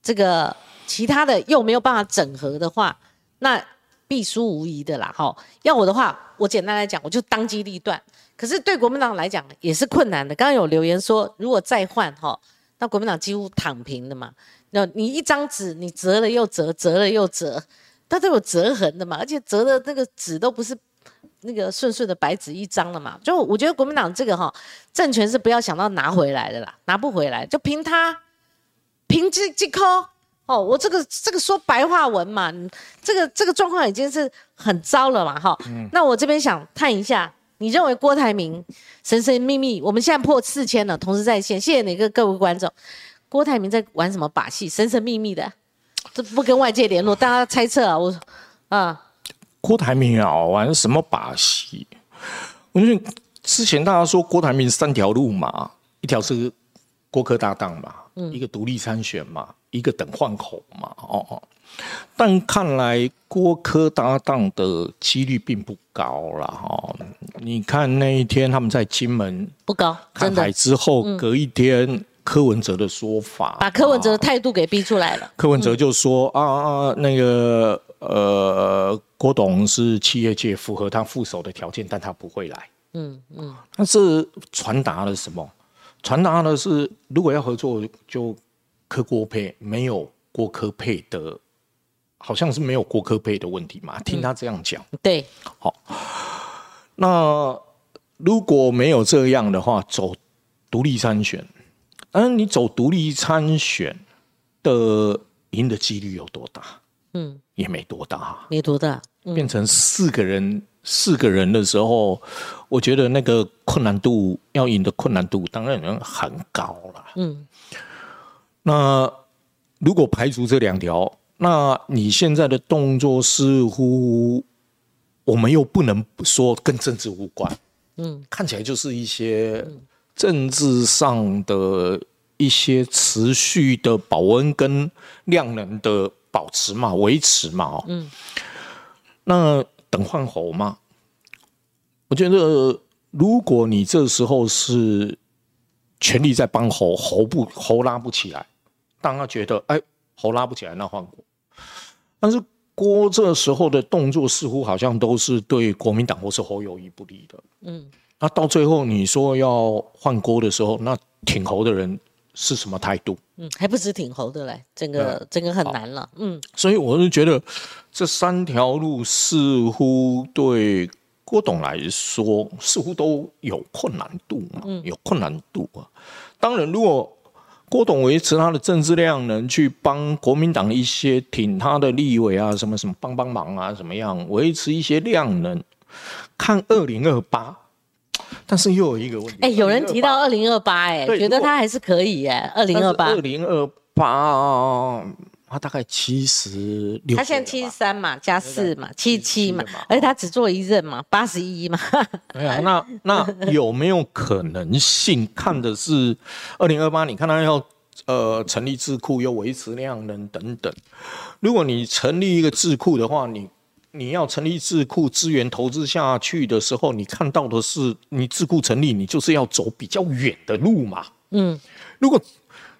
这个其他的又没有办法整合的话，那必输无疑的啦，哈！要我的话，我简单来讲，我就当机立断。可是对国民党来讲也是困难的。刚刚有留言说，如果再换哈，那国民党几乎躺平的嘛。那你一张纸，你折了又折，折了又折，它都有折痕的嘛。而且折的那个纸都不是那个顺顺的白纸一张了嘛。就我觉得国民党这个哈，政权是不要想到拿回来的啦，拿不回来，就凭他凭这这颗。哦，我这个这个说白话文嘛，这个这个状况已经是很糟了嘛，哈。那我这边想探一下，你认为郭台铭神神秘秘，我们现在破四千了，同时在线，谢谢哪个各位观众？郭台铭在玩什么把戏？神神秘秘的，这不跟外界联络，大家猜测啊，我啊。郭台铭啊，玩什么把戏？我觉得之前大家说郭台铭三条路嘛，一条是郭科搭档嘛，一个独立参选嘛。一个等换口嘛，哦哦，但看来郭科搭档的几率并不高了哈。你看那一天他们在金门不高，看海之后隔一天，柯文哲的说法，把柯文哲的态度给逼出来了。柯文哲就说啊啊，那个呃，郭董是企业界符合他副手的条件，但他不会来。嗯嗯，但是传达了什么？传达的是如果要合作就。科郭配没有郭科配的好像是没有郭科配的问题嘛？听他这样讲，对，好。那如果没有这样的话，走独立参选，嗯，你走独立参选的赢的几率有多大？嗯，也没多大，没多大。变成四个人，四个人的时候，我觉得那个困难度要赢的困难度当然很高了。嗯，那如果排除这两条，那你现在的动作似乎我们又不能说跟政治无关。嗯，看起来就是一些政治上的一些持续的保温跟量能的保持嘛，维持嘛。哦，嗯。那等换猴吗？我觉得，如果你这时候是全力在帮猴，猴不猴拉不起来，当他觉得哎猴拉不起来，那换郭。但是郭这时候的动作似乎好像都是对国民党或是侯友谊不利的。嗯，那到最后你说要换郭的时候，那挺侯的人。是什么态度？嗯，还不止挺猴的嘞，整个整个很难了。嗯，所以我是觉得这三条路似乎对郭董来说似乎都有困难度嘛，有困难度啊。当然，如果郭董维持他的政治量能，去帮国民党一些挺他的立委啊，什么什么帮帮忙啊，怎么样维持一些量能，看二零二八。但是又有一个问题，哎，有人提到二零二八，哎，觉得他还是可以，哎，二零二八，二零二八，他大概七十六，他现在七十三嘛，加四嘛，七七嘛，而且他只做一任嘛，八十一嘛。哎呀，那那有没有可能性？看的是二零二八，你看他要呃成立智库，又维持量能等等。如果你成立一个智库的话，你。你要成立智库资源投资下去的时候，你看到的是你智库成立，你就是要走比较远的路嘛。嗯，如果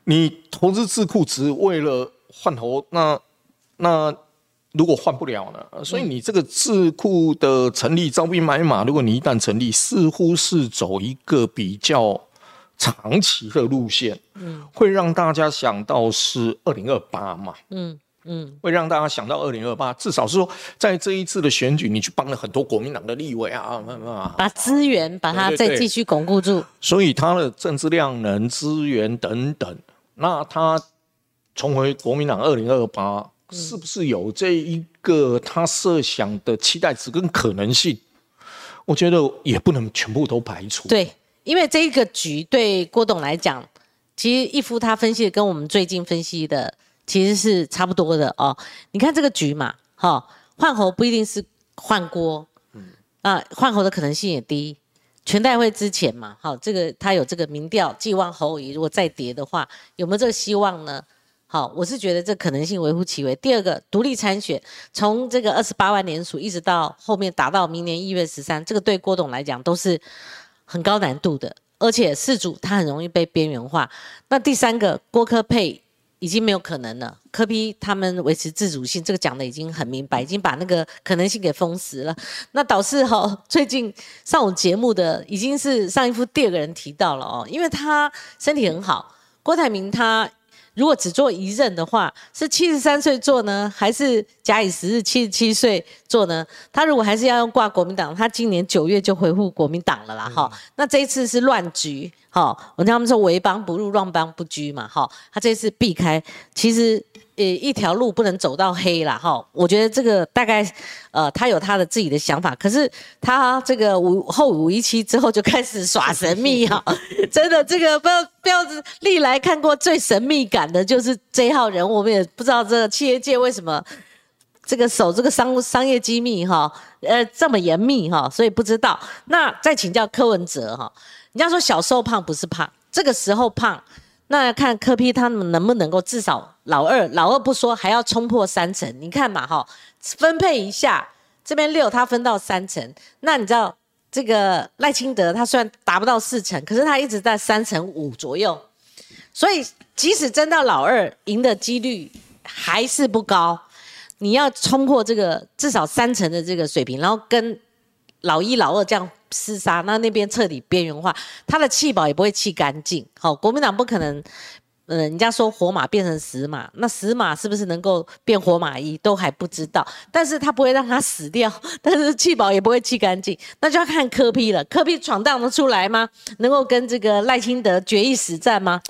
你投资智库只为了换头，那那如果换不了呢？所以你这个智库的成立招兵买马，如果你一旦成立，似乎是走一个比较长期的路线，嗯，会让大家想到是二零二八嘛。嗯。嗯，会让大家想到二零二八，至少是说，在这一次的选举，你去帮了很多国民党的立委啊，把资源把它再继续巩固住，所以他的政治量能、资源等等，那他重回国民党二零二八，是不是有这一个他设想的期待值跟可能性？我觉得也不能全部都排除。对，因为这一个局对郭董来讲，其实一夫他分析的跟我们最近分析的。其实是差不多的哦，你看这个局嘛，哈，换候不一定是换锅，嗯，啊，换侯的可能性也低。全代会之前嘛，好，这个他有这个民调，寄望侯乙如果再跌的话，有没有这个希望呢？好，我是觉得这可能性微乎其微。第二个，独立参选，从这个二十八万连署一直到后面打到明年一月十三，这个对郭董来讲都是很高难度的，而且四主他很容易被边缘化。那第三个，郭科配。已经没有可能了。科比他们维持自主性，这个讲的已经很明白，已经把那个可能性给封死了。那导致哈，最近上我节目的已经是上一夫第二个人提到了哦，因为他身体很好。郭台铭他如果只做一任的话，是七十三岁做呢，还是假以时日七十七岁做呢？他如果还是要用挂国民党，他今年九月就回复国民党了啦哈。那这一次是乱局。哈，我听他们说为邦不入，乱邦不居嘛。哈，他这次避开，其实呃一条路不能走到黑了。哈，我觉得这个大概呃他有他的自己的想法，可是他这个五后五一期之后就开始耍神秘哈，真的这个不要不要历来看过最神秘感的就是这一号人物，我们也不知道这个企业界为什么这个守这个商商业机密哈，呃这么严密哈，所以不知道。那再请教柯文哲哈。人家说小时候胖不是胖，这个时候胖，那要看柯批他们能不能够至少老二，老二不说还要冲破三成。你看嘛哈，分配一下，这边六他分到三成，那你知道这个赖清德他虽然达不到四成，可是他一直在三成五左右，所以即使争到老二，赢的几率还是不高。你要冲破这个至少三成的这个水平，然后跟老一老二这样。厮杀，那那边彻底边缘化，他的气保也不会气干净。好，国民党不可能，嗯，人家说活马变成死马，那死马是不是能够变活马医都还不知道，但是他不会让他死掉，但是气保也不会气干净，那就要看柯批了，柯批闯荡得出来吗？能够跟这个赖清德决一死战吗？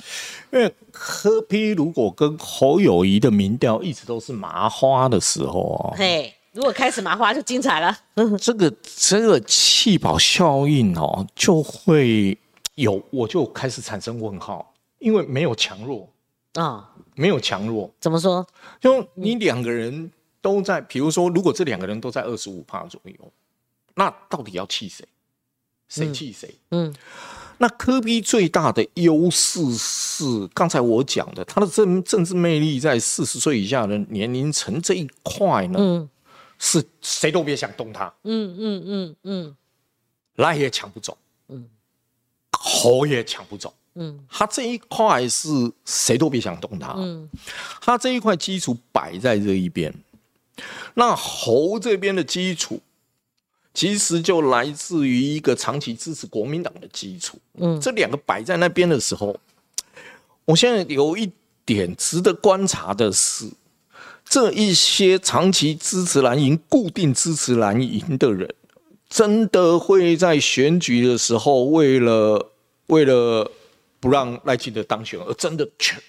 因为柯批如果跟侯友谊的民调一直都是麻花的时候哦，嘿，如果开始麻花就精彩了，这个这个气保效应哦就会有，我就开始产生问号。因为没有强弱啊，没有强弱，怎么说？就你两个人都在，比如说，如果这两个人都在二十五帕左右，那到底要气谁？谁气谁？嗯，那科比最大的优势是刚才我讲的，他的政政治魅力在四十岁以下的年龄层这一块呢，嗯，是谁都别想动他，嗯嗯嗯嗯，来也抢不走，嗯，猴也抢不走。嗯，他这一块是谁都别想动他。嗯，他这一块基础摆在这一边，那猴这边的基础其实就来自于一个长期支持国民党的基础。嗯，这两个摆在那边的时候，我现在有一点值得观察的是，这一些长期支持蓝营、固定支持蓝营的人，真的会在选举的时候为了为了。不让赖清德当选，而真的全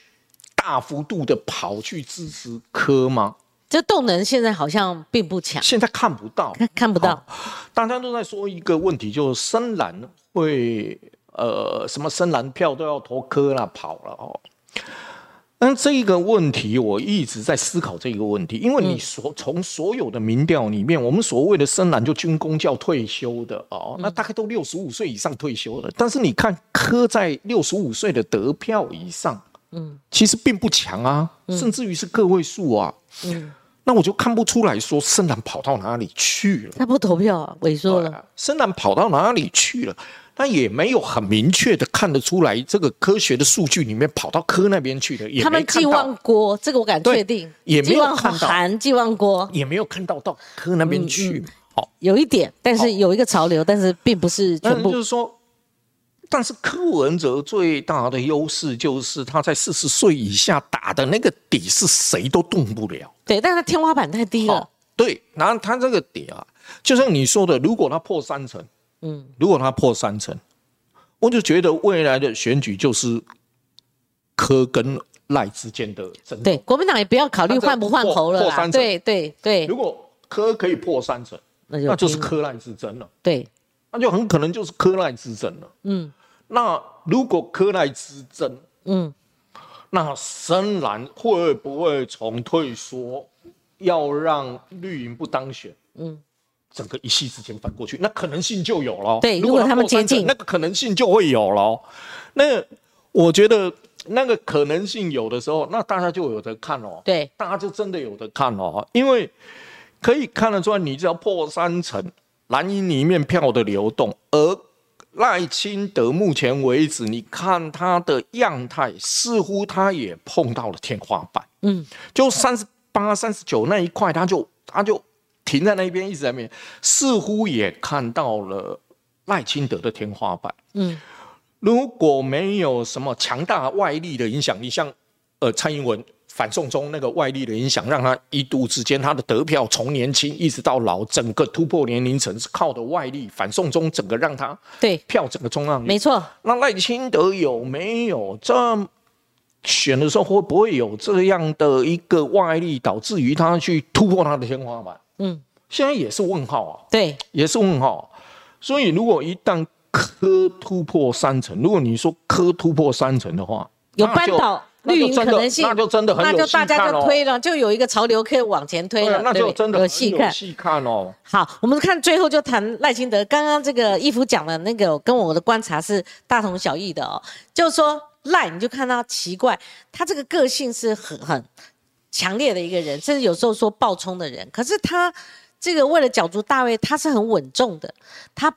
大幅度的跑去支持柯吗？这动能现在好像并不强，现在看不到，看不到。大家都在说一个问题，就是深蓝会呃什么深蓝票都要投柯了跑了哦。但这一个问题，我一直在思考这个问题，因为你所从所有的民调里面，我们所谓的深蓝就军工叫退休的哦，那大概都六十五岁以上退休的。但是你看科在六十五岁的得票以上，嗯，其实并不强啊，甚至于是个位数啊，嗯，那我就看不出来说深蓝跑到哪里去了。他不投票啊，萎缩了。深蓝跑到哪里去了？他也没有很明确的看得出来，这个科学的数据里面跑到科那边去的，他们寄望锅，这个我敢确定，也没有看到韩寄望锅，也没有看到到科那边去。好，有一点，但是有一个潮流，但是并不是全部。就是说，但是柯文哲最大的优势就是他在四十岁以下打的那个底是谁都动不了。对，但是天花板太低了。对，然后他这个底啊，就像你说的，如果他破三成。嗯，如果他破三成，我就觉得未来的选举就是柯跟赖之间的争。对，国民党也不要考虑换不换侯了啦。对对对。如果柯可以破三成，那就是柯赖之争了。对，那就很可能就是柯赖之争了。嗯，那如果柯赖之争，嗯，那深蓝会不会从退缩，要让绿营不当选？嗯。整个一夕之间翻过去，那可能性就有了。对，如果他们接近，那个可能性就会有了。那我觉得那个可能性有的时候，那大家就有的看哦。对，大家就真的有的看哦，因为可以看得出来，你只要破三成，蓝营里面票的流动，而赖清德目前为止，你看他的样态，似乎他也碰到了天花板。嗯，就三十八、三十九那一块，他就他就。停在那边一直在面，似乎也看到了赖清德的天花板。嗯，如果没有什么强大外力的影响力，像呃蔡英文反送中那个外力的影响，让他一度之间他的得票从年轻一直到老，整个突破年龄层是靠的外力。反送中整个让他对票整个中让没错。那赖清德有没有这选的时候会不会有这样的一个外力，导致于他去突破他的天花板？嗯，现在也是问号啊，对，也是问号。所以如果一旦科突破三成，如果你说科突破三成的话，有扳倒绿营可能性，那就真的很那就大家就推了，就有一个潮流可以往前推了，那就真的有戏看哦。好，我们看最后就谈赖清德。刚刚这个义夫讲的那个，跟我的观察是大同小异的哦。就是说赖，你就看到奇怪，他这个个性是很很。强烈的一个人，甚至有时候说暴冲的人，可是他这个为了角逐大位，他是很稳重的，他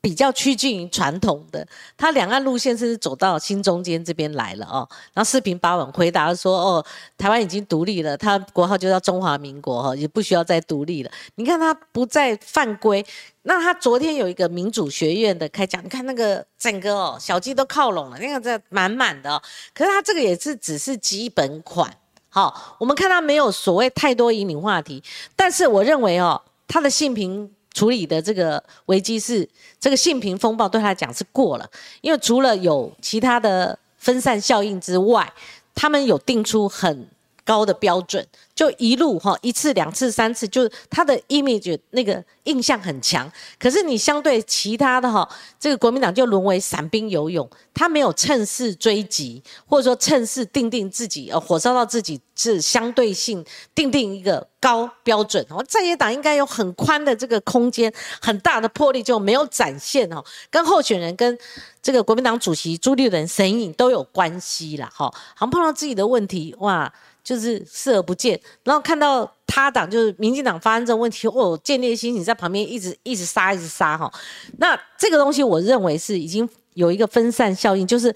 比较趋近于传统的，他两岸路线甚至走到新中间这边来了哦。然后四平八稳回答说：“哦，台湾已经独立了，他国号就叫中华民国哈，也不需要再独立了。你看他不再犯规。那他昨天有一个民主学院的开讲，你看那个整个哦小鸡都靠拢了，那个在满满的。可是他这个也是只是基本款。好，我们看他没有所谓太多引领话题，但是我认为哦，他的性平。”处理的这个危机是这个性平风暴对他来讲是过了，因为除了有其他的分散效应之外，他们有定出很高的标准。就一路哈，一次、两次、三次，就是他的 image 那个印象很强。可是你相对其他的哈，这个国民党就沦为散兵游勇，他没有趁势追击，或者说趁势定定自己，呃，火烧到自己是相对性定定一个高标准。哦，在野党应该有很宽的这个空间，很大的魄力就没有展现哦，跟候选人跟这个国民党主席朱立伦神隐都有关系啦，哈，好像碰到自己的问题哇。就是视而不见，然后看到他党就是民进党发生这种问题，哦，建立心情在旁边一直一直杀一直杀哈。那这个东西我认为是已经有一个分散效应，就是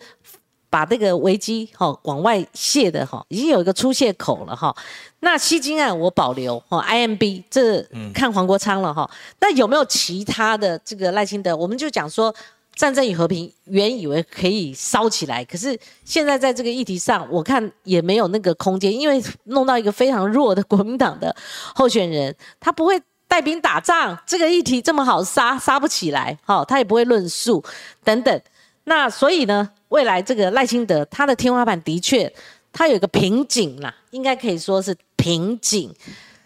把这个危机哈往外泄的哈，已经有一个出泄口了哈。那西京案我保留哈，IMB 这看黄国昌了哈。那有没有其他的这个赖清德？我们就讲说。战争与和平，原以为可以烧起来，可是现在在这个议题上，我看也没有那个空间，因为弄到一个非常弱的国民党的候选人，他不会带兵打仗，这个议题这么好杀，杀不起来，好，他也不会论述等等。那所以呢，未来这个赖清德他的天花板的确，他有一个瓶颈啦，应该可以说是瓶颈。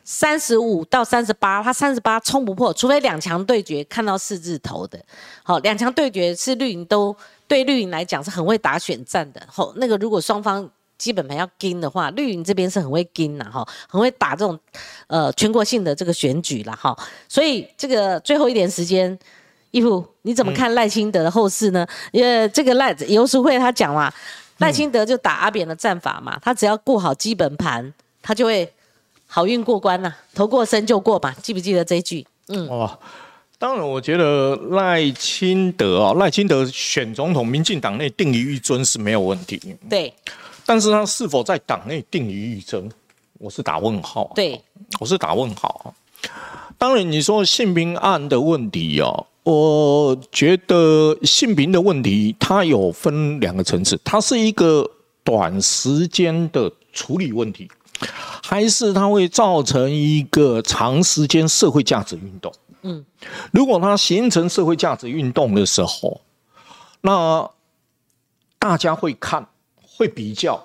三十五到三十八，他三十八冲不破，除非两强对决看到四字头的。好，两强对决是绿营都对绿营来讲是很会打选战的。好，那个如果双方基本盘要跟的话，绿营这边是很会跟呐，哈，很会打这种呃全国性的这个选举了，哈。所以这个最后一点时间，义父你怎么看赖清德的后事呢？因为这个赖游淑慧他讲嘛，赖清德就打阿扁的战法嘛，他只要顾好基本盘，他就会。好运过关呐，头过身就过吧，记不记得这一句？嗯，哦，当然，我觉得赖清德啊，赖清德选总统，民进党内定于一尊是没有问题。对，但是他是否在党内定于一尊，我是打问号。对，我是打问号。当然，你说性平案的问题哦，我觉得性平的问题它有分两个层次，它是一个短时间的处理问题。还是它会造成一个长时间社会价值运动。嗯，如果它形成社会价值运动的时候，那大家会看，会比较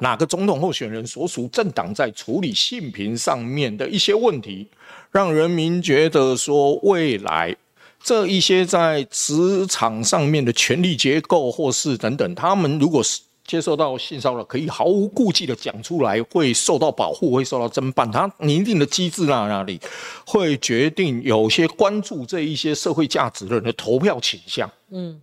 哪个总统候选人所属政党在处理性平上面的一些问题，让人民觉得说未来这一些在职场上面的权力结构或是等等，他们如果是。接受到性骚扰，可以毫无顾忌的讲出来，会受到保护，会受到侦办。它拟定的机制在哪里，会决定有些关注这一些社会价值的人的投票倾向。嗯，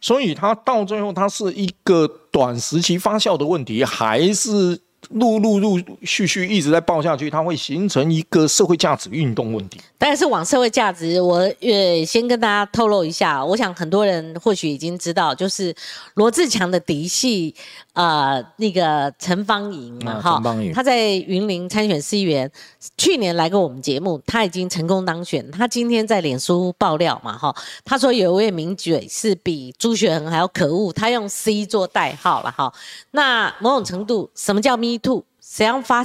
所以他到最后，他是一个短时期发酵的问题，还是？陆陆陆续续一直在爆下去，它会形成一个社会价值运动问题。但是往社会价值，我呃先跟大家透露一下，我想很多人或许已经知道，就是罗志强的嫡系。呃，那个陈芳莹嘛，哈，他在云林参选市议员，去年来过我们节目，他已经成功当选。他今天在脸书爆料嘛，哈，他说有一位名嘴是比朱学恒还要可恶，他用 C 做代号了，哈。那某种程度，什么叫 Me Too？谁让发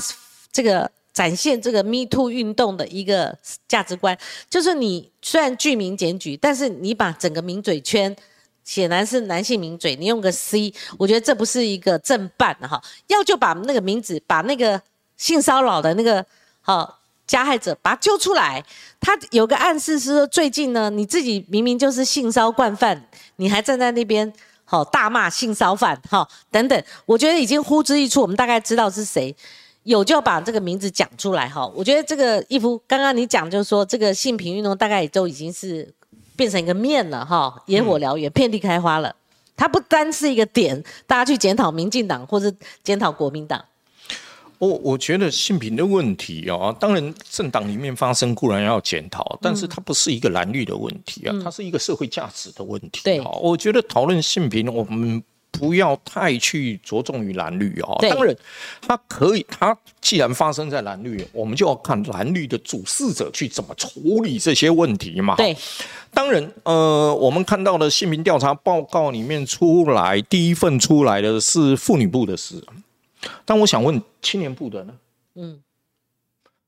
这个展现这个 Me Too 运动的一个价值观，就是你虽然具名检举，但是你把整个名嘴圈。显然是男性名嘴，你用个 C，我觉得这不是一个正办哈。要就把那个名字，把那个性骚扰的那个好加害者，把他揪出来。他有个暗示是说，最近呢，你自己明明就是性骚惯犯，你还站在那边好大骂性骚犯哈等等。我觉得已经呼之欲出，我们大概知道是谁，有就要把这个名字讲出来哈。我觉得这个义夫刚刚你讲就是说，这个性平运动大概也都已经是。变成一个面了哈，野火燎原，遍地开花了。它不单是一个点，大家去检讨民进党或者检讨国民党。我我觉得性平的问题啊，当然政党里面发生固然要检讨，但是它不是一个蓝绿的问题啊，它是一个社会价值的问题。对，我觉得讨论性平，我们不要太去着重于蓝绿哦。对当然，它可以，它既然发生在蓝绿，我们就要看蓝绿的主事者去怎么处理这些问题嘛。对，当然，呃，我们看到的姓名调查报告里面出来，第一份出来的是妇女部的事，但我想问青年部的呢？嗯，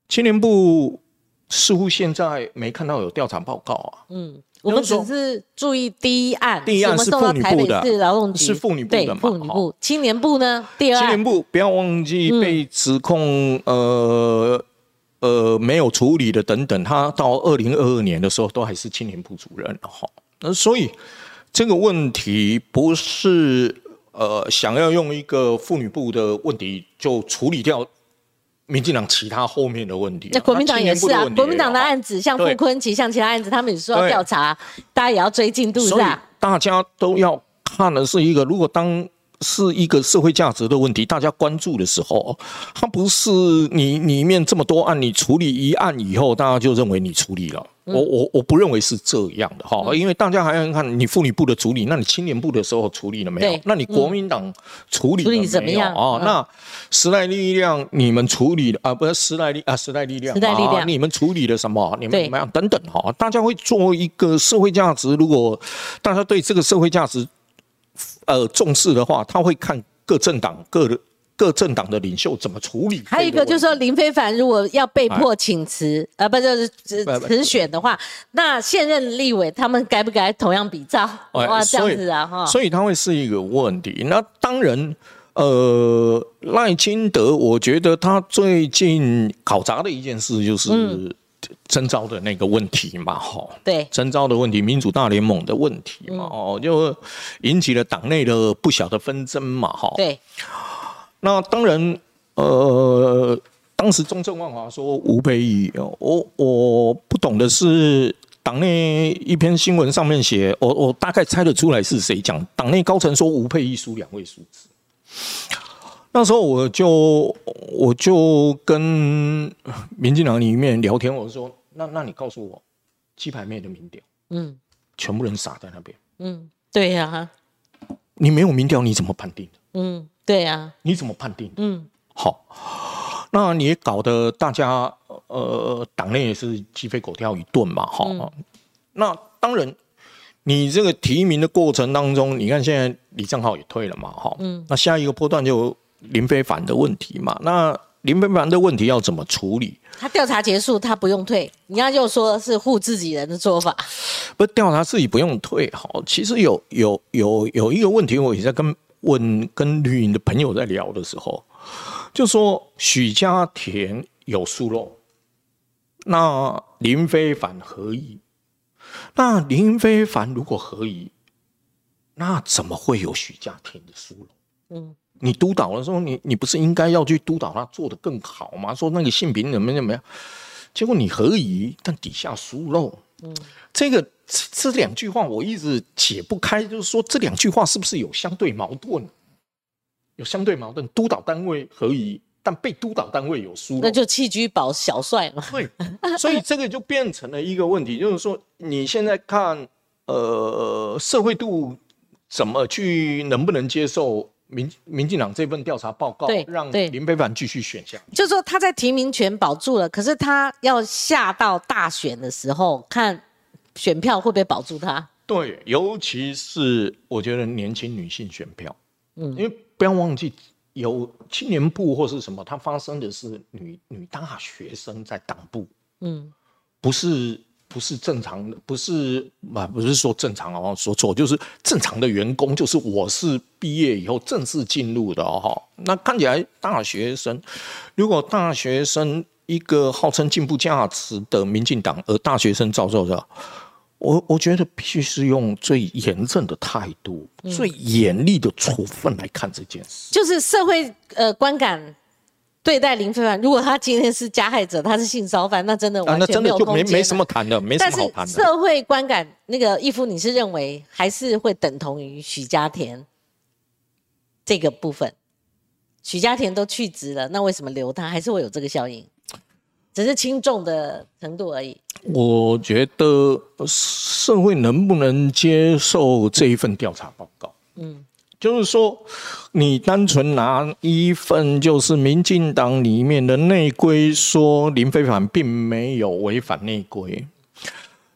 青年部似乎现在没看到有调查报告啊。嗯，我们只是注意第一案，第一案是妇女部的是劳动局，是妇女部的嘛妇女部，青年部呢？第二，青年部不要忘记被指控，呃呃没有处理的等等，他到二零二二年的时候都还是青年部主任哈。那所以这个问题不是呃想要用一个妇女部的问题就处理掉民进党其他后面的问题啊。那国民党也是啊，国民党的案子，像傅昆奇，像其他案子，他们也说要调查，大家也要追进度是所以吧？大家都要看的是一个，如果当是一个社会价值的问题，大家关注的时候，它不是你里面这么多案，你处理一案以后，大家就认为你处理了。嗯我我我不认为是这样的哈，因为大家还要看你妇女部的处理，那你青年部的时候处理了没有？那你国民党处理了没有怎么样啊？嗯那时代力量你们处理了啊？不是时代力啊，时代力量，时代力量啊你们处理了什么？你们怎么样？等等哈，大家会做一个社会价值。如果大家对这个社会价值呃重视的话，他会看各政党各各政党的领袖怎么处理。还有一个就是说，林非凡如果要被迫请辞，呃，不就是辞选的话，那现任立委他们该不该同样比照？哎哇，这样子啊，哈，所以他会是一个问题。那当然，呃，赖清德，我觉得他最近考砸的一件事就是嗯征召的那个问题嘛，哈、对，征召的问题，民主大联盟的问题嗯嘛，哦，就引起了党内的不小的纷争嘛，哈。对，那当然，呃，当时中正万华说吴培义，我我不懂的是，党内一篇新闻上面写，我我大概猜得出来是谁讲，党内高层说吴佩义输两位数字。那时候我就我就跟民进党里面聊天，我说，那那你告诉我，鸡排妹的民调，嗯全部人傻在那边，嗯，对呀，你没有民调，你怎么判定？嗯，对呀，你怎么判定？嗯。好，那你也搞得大家呃党内也是鸡飞狗跳一顿嘛，哈、嗯。那当然，你这个提名的过程当中，你看现在李正浩也退了嘛，哈、嗯。那下一个波段就林非凡的问题嘛，那林非凡的问题要怎么处理？他调查结束，他不用退，人家就说是护自己人的做法，不调查自己不用退，好，其实有有有有一个问题，我也在跟问跟绿营的朋友在聊的时候，就说许家田有疏漏，那林非凡何以？那林非凡如果何以，那怎么会有许家田的疏漏？嗯你督导的时候，你你不是应该要去督导他做得更好吗？说那个性平怎么怎么样？结果你何以，但底下疏漏。嗯，这个这这两句话我一直解不开，就是说这两句话是不是有相对矛盾？有相对矛盾，督导单位合宜，但被督导单位有疏漏那。就弃居保小帅嘛，对，所以这个就变成了一个问题，就是说你现在看，呃，社会度怎么去能不能接受民民进党这份调查报告对，让林非凡继续选下去？就说他在提名权保住了，可是他要下到大选的时候，看选票会不会保住他？对，尤其是我觉得年轻女性选票，嗯，因为不要忘记有青年部或是什么，它发生的是女女大学生在党部，嗯，不是不是正常的，不是啊，不是说正常哦，说错，就是正常的员工，就是我是毕业以后正式进入的哦，哈那看起来大学生，如果大学生一个号称进步价值的民进党，而大学生遭受的。我我觉得必须是用最严正的态度、最严厉的处分来看这件事。就是社会呃观感对待林非凡，如果他今天是加害者，他是性骚犯，那真的啊，完全那真的就没没没什么谈的，没什么好谈的。社会观感，那个义夫，你是认为还是会等同于许家田这个部分？许家田都去职了，那为什么留他？还是会有这个效应，只是轻重的程度而已。我觉得社会能不能接受这一份调查报告？嗯，就是说，你单纯拿一份就是民进党里面的内规说林非凡并没有违反内规。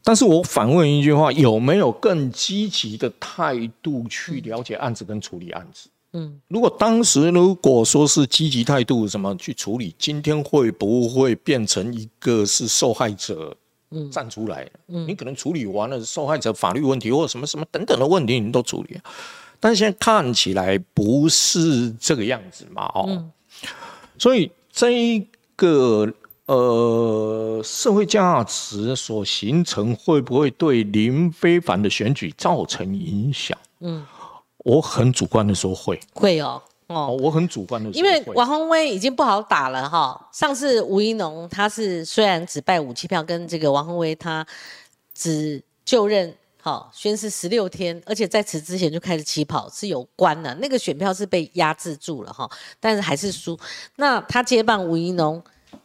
但是我反问一句话：有没有更积极的态度去了解案子跟处理案子？嗯，如果当时如果说是积极态度，什么去处理，今天会不会变成一个是受害者？嗯，站出来，嗯，你可能处理完了受害者法律问题或者什么什么等等的问题，你都处理，但是现在看起来不是这个样子嘛？哦，所以这一个。呃，社会价值所形成会不会对林非凡的选举造成影响？嗯，我很主观的说会，会哦，哦，我很主观的，因为王宏威已经不好打了哈。上次吴一农他是虽然只败五七票，跟这个王宏威他只就任好宣誓十六天，而且在此之前就开始起跑是有关的，那个选票是被压制住了哈，但是还是输。那他接棒吴一农。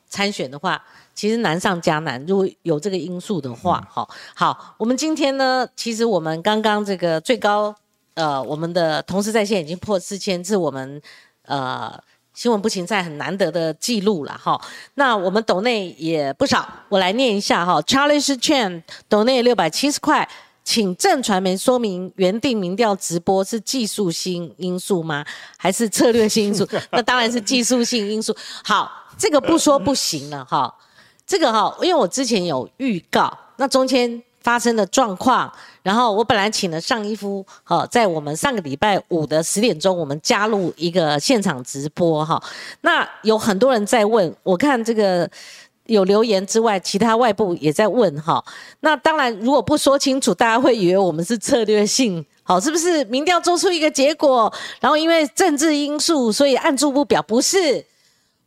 参选的话，其实难上加难。如果有这个因素的话，好，好，我们今天呢，其实我们刚刚这个最高，呃，我们的同时在线已经破四千，是我们呃新闻不行在很难得的记录了哈。那我们抖内也不少，我来念一下哈。Charlie Chen 抖内六百七十块，请正传媒说明原定民调直播是技术性因素吗？还是策略性因素？那当然是技术性因素。好。这个不说不行了哈，这个哈，因为我之前有预告，那中间发生的状况，然后我本来请了上一夫，哈，在我们上个礼拜五的十点钟，我们加入一个现场直播哈，那有很多人在问，我看这个有留言之外，其他外部也在问哈，那当然如果不说清楚，大家会以为我们是策略性，好，是不是？民调做出一个结果，然后因为政治因素，所以按住不表，不是。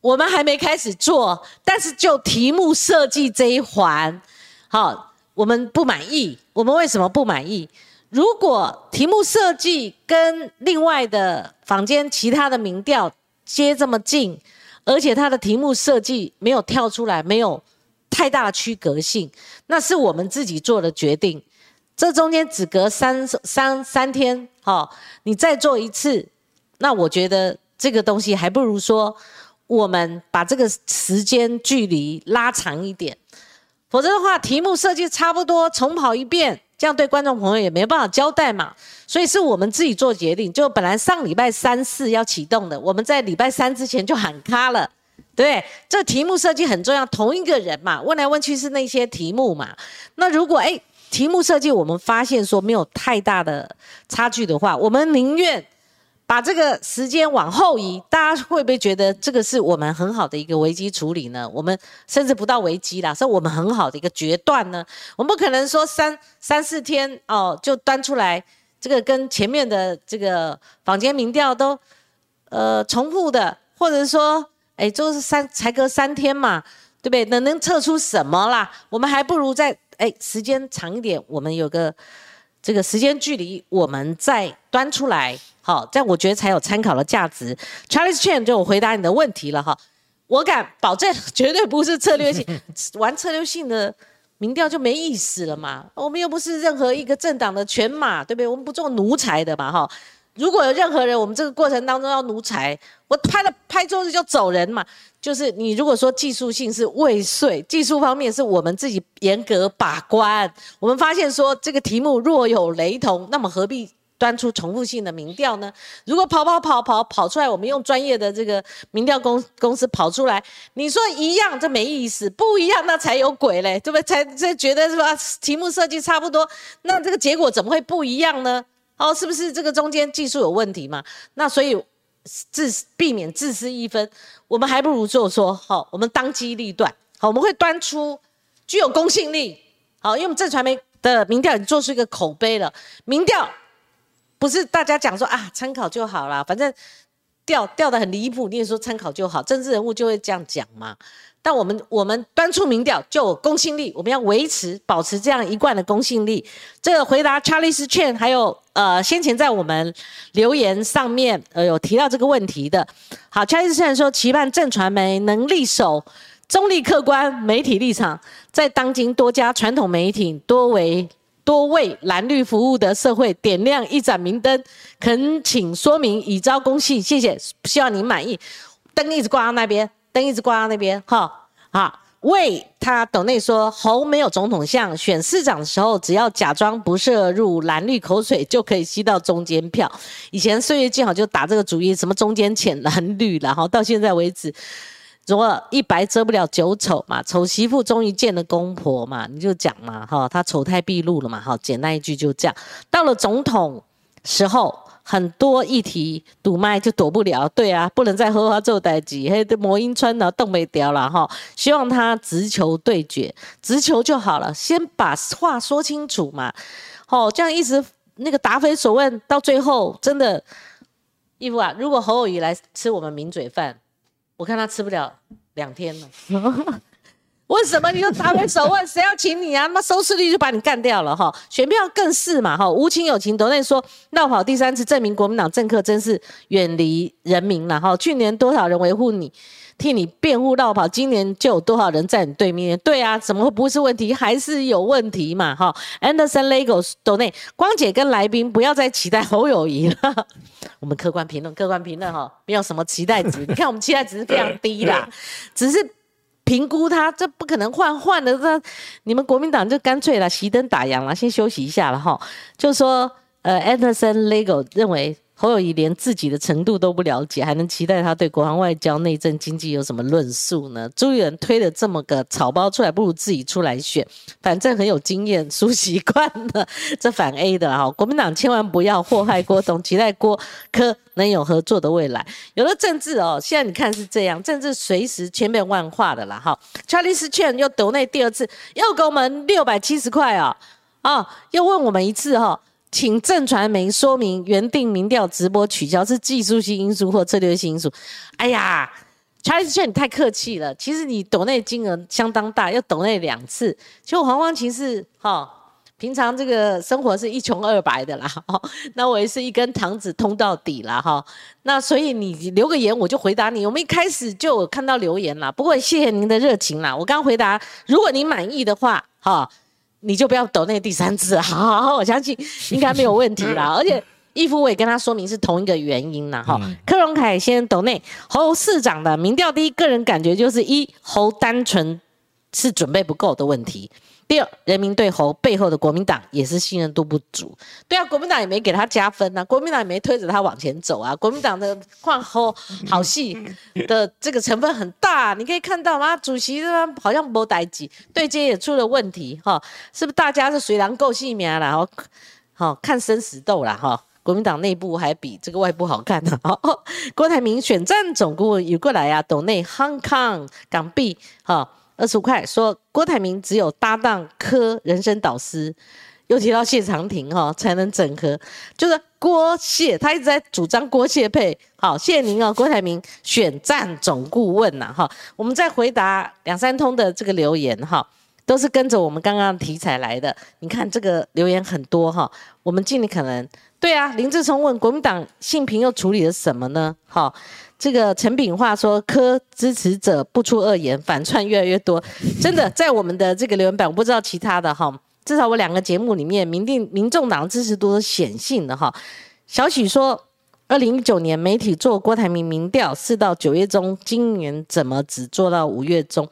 我们还没开始做，但是就题目设计这一环，好，我们不满意。我们为什么不满意？如果题目设计跟另外的坊间其他的民调接这么近，而且它的题目设计没有跳出来，没有太大的区隔性，那是我们自己做的决定。这中间只隔三三三天，好，你再做一次，那我觉得这个东西还不如说。我们把这个时间距离拉长一点，否则的话，题目设计差不多，重跑一遍，这样对观众朋友也没办法交代嘛。所以是我们自己做决定，就本来上礼拜三四要启动的，我们在礼拜三之前就喊卡了。对，这题目设计很重要，同一个人嘛，问来问去是那些题目嘛。那如果哎，题目设计我们发现说没有太大的差距的话，我们宁愿。把这个时间往后移，大家会不会觉得这个是我们很好的一个危机处理呢？我们甚至不到危机啦，是我们很好的一个决断呢。我们不可能说三三四天哦就端出来，这个跟前面的这个坊间民调都呃重复的，或者说哎就是三才隔三天嘛，对不对？能能测出什么啦？我们还不如在哎时间长一点，我们有个这个时间距离，我们再端出来。好，这样我觉得才有参考的价值。Charlie Chan 就回答你的问题了哈，我敢保证绝对不是策略性，玩策略性的民调就没意思了嘛。我们又不是任何一个政党的犬马，对不对？我们不做奴才的嘛哈。如果有任何人，我们这个过程当中要奴才，我拍了拍桌子就走人嘛。就是你如果说技术性是未遂，技术方面是我们自己严格把关，我们发现说这个题目若有雷同，那么何必？端出重复性的民调呢？如果跑跑跑跑跑出来，我们用专业的这个民调公公司跑出来，你说一样，这没意思；不一样，那才有鬼嘞，对不对？才才觉得是吧？题目设计差不多，那这个结果怎么会不一样呢？哦，是不是这个中间技术有问题嘛？那所以自避免自私一分，我们还不如就说好，我们当机立断，好，我们会端出具有公信力，好，因为我们正传媒的民调已经做出一个口碑了，民调。不是大家讲说啊，参考就好了，反正掉掉的很离谱，你也说参考就好，政治人物就会这样讲嘛。但我们我们端出民调就公信力，我们要维持保持这样一贯的公信力。这个回答 Charlie Chen 还有呃先前在我们留言上面呃有提到这个问题的，好，Charlie Chen 说期盼正传媒能力守中立客观媒体立场，在当今多家传统媒体多为多为蓝绿服务的社会点亮一盏明灯，恳请说明以招公信，谢谢，希望您满意。灯一直挂到那边。灯一直挂到那边，哈好，为他董内说侯没有总统相，选市长的时候只要假装不摄入蓝绿口水就可以吸到中间票。以前岁月静好就打这个主意，什么中间浅蓝绿然后 到现在为止，如果一白遮不了九丑嘛，丑媳妇终于见了公婆嘛，你就讲嘛，哈，他丑态毕露了嘛，哈，简单一句就这样。到了总统时候。很多议题堵麦就躲不了，对啊，不能再喝他做代际，嘿，魔音穿了冻没掉了哈。希望他直球对决，直球就好了，先把话说清楚嘛。哦，这样一直那个答非所问，到最后真的，义父啊，如果侯友谊来吃我们名嘴饭，我看他吃不了两天了。为什么你就答非所问？谁要请你啊？那收视率就把你干掉了哈！选票更是嘛哈！无情有情，都在说闹跑第三次，证明国民党政客真是远离人民了哈！去年多少人维护你，替你辩护闹跑，今年就有多少人在你对面？对啊，怎么会不是问题？还是有问题嘛哈！Anderson Legos 都内光姐跟来宾不要再期待侯友谊了。我们客观评论，客观评论哈，没有什么期待值。你看我们期待值是非常低啦，只是。评估他，这不可能换换的。这你们国民党就干脆了，熄灯打烊了，先休息一下了哈。就说，呃，Anderson Lego 认为。侯友谊连自己的程度都不了解，还能期待他对国防外交、内政经济有什么论述呢？朱元推了这么个草包出来，不如自己出来选，反正很有经验、熟习惯了。这反 A 的哈，国民党千万不要祸害郭董，期待郭科能有合作的未来。有了政治哦，现在你看是这样，政治随时千变万化的啦哈。查理斯劝又抖内第二次，又给我们六百七十块啊啊，又问我们一次哈。请正传媒说明原定民调直播取消是技术性因素或策略性因素。哎呀，查理斯劝你太客气了。其实你抖内金额相当大，要抖内两次。其实黄光琴是哈，平常这个生活是一穷二白的啦。那我也是一根糖子通到底了哈。那所以你留个言，我就回答你。我们一开始就有看到留言啦。不过谢谢您的热情啦。我刚回答，如果您满意的话，哈。你就不要抖那第三次，好好好，我相信应该没有问题啦。而且义父我也跟他说明是同一个原因啦。哈。柯荣凯先抖内侯市长的民调，第一个人感觉就是一侯单纯是准备不够的问题。第二，人民对侯背后的国民党也是信任度不足。对啊，国民党也没给他加分啊，国民党也没推着他往前走啊。国民党的换侯好戏的这个成分很大，你可以看到吗？主席这边好像没待机，对接也出了问题哈，是不是大家是随狼够性命然后好看生死斗了哈？国民党内部还比这个外部好看呢。郭台铭选战总顾问有过来啊，岛内 Hong Kong 港币哈。二十五块说郭台铭只有搭档科人生导师，又提到谢长廷哈才能整合，就是郭谢他一直在主张郭谢配，好谢谢您哦，郭台铭选战总顾问呐哈，我们再回答两三通的这个留言哈，都是跟着我们刚刚的题材来的，你看这个留言很多哈，我们尽力可能对啊，林志聪问国民党性平又处理了什么呢？哈。这个陈炳话说，科支持者不出恶言，反串越来越多。真的，在我们的这个留言板，我不知道其他的哈，至少我两个节目里面，民定民众党支持度是显性的哈。小许说，二零一九年媒体做郭台铭民调，四到九月中，今年怎么只做到五月中？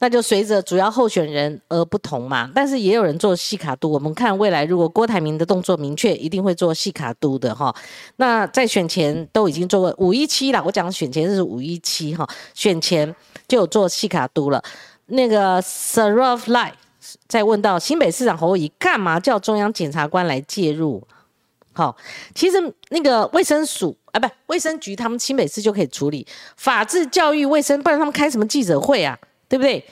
那就随着主要候选人而不同嘛，但是也有人做细卡都。我们看未来，如果郭台铭的动作明确，一定会做细卡都的哈。那在选前都已经做过五一七了，我讲选前是五一七哈，选前就有做细卡都了。那个 Saraf Life 在问到新北市长侯友干嘛叫中央检察官来介入？好，其实那个卫生署啊，不卫生局，他们新北市就可以处理法制、教育、卫生，不然他们开什么记者会啊？对不对？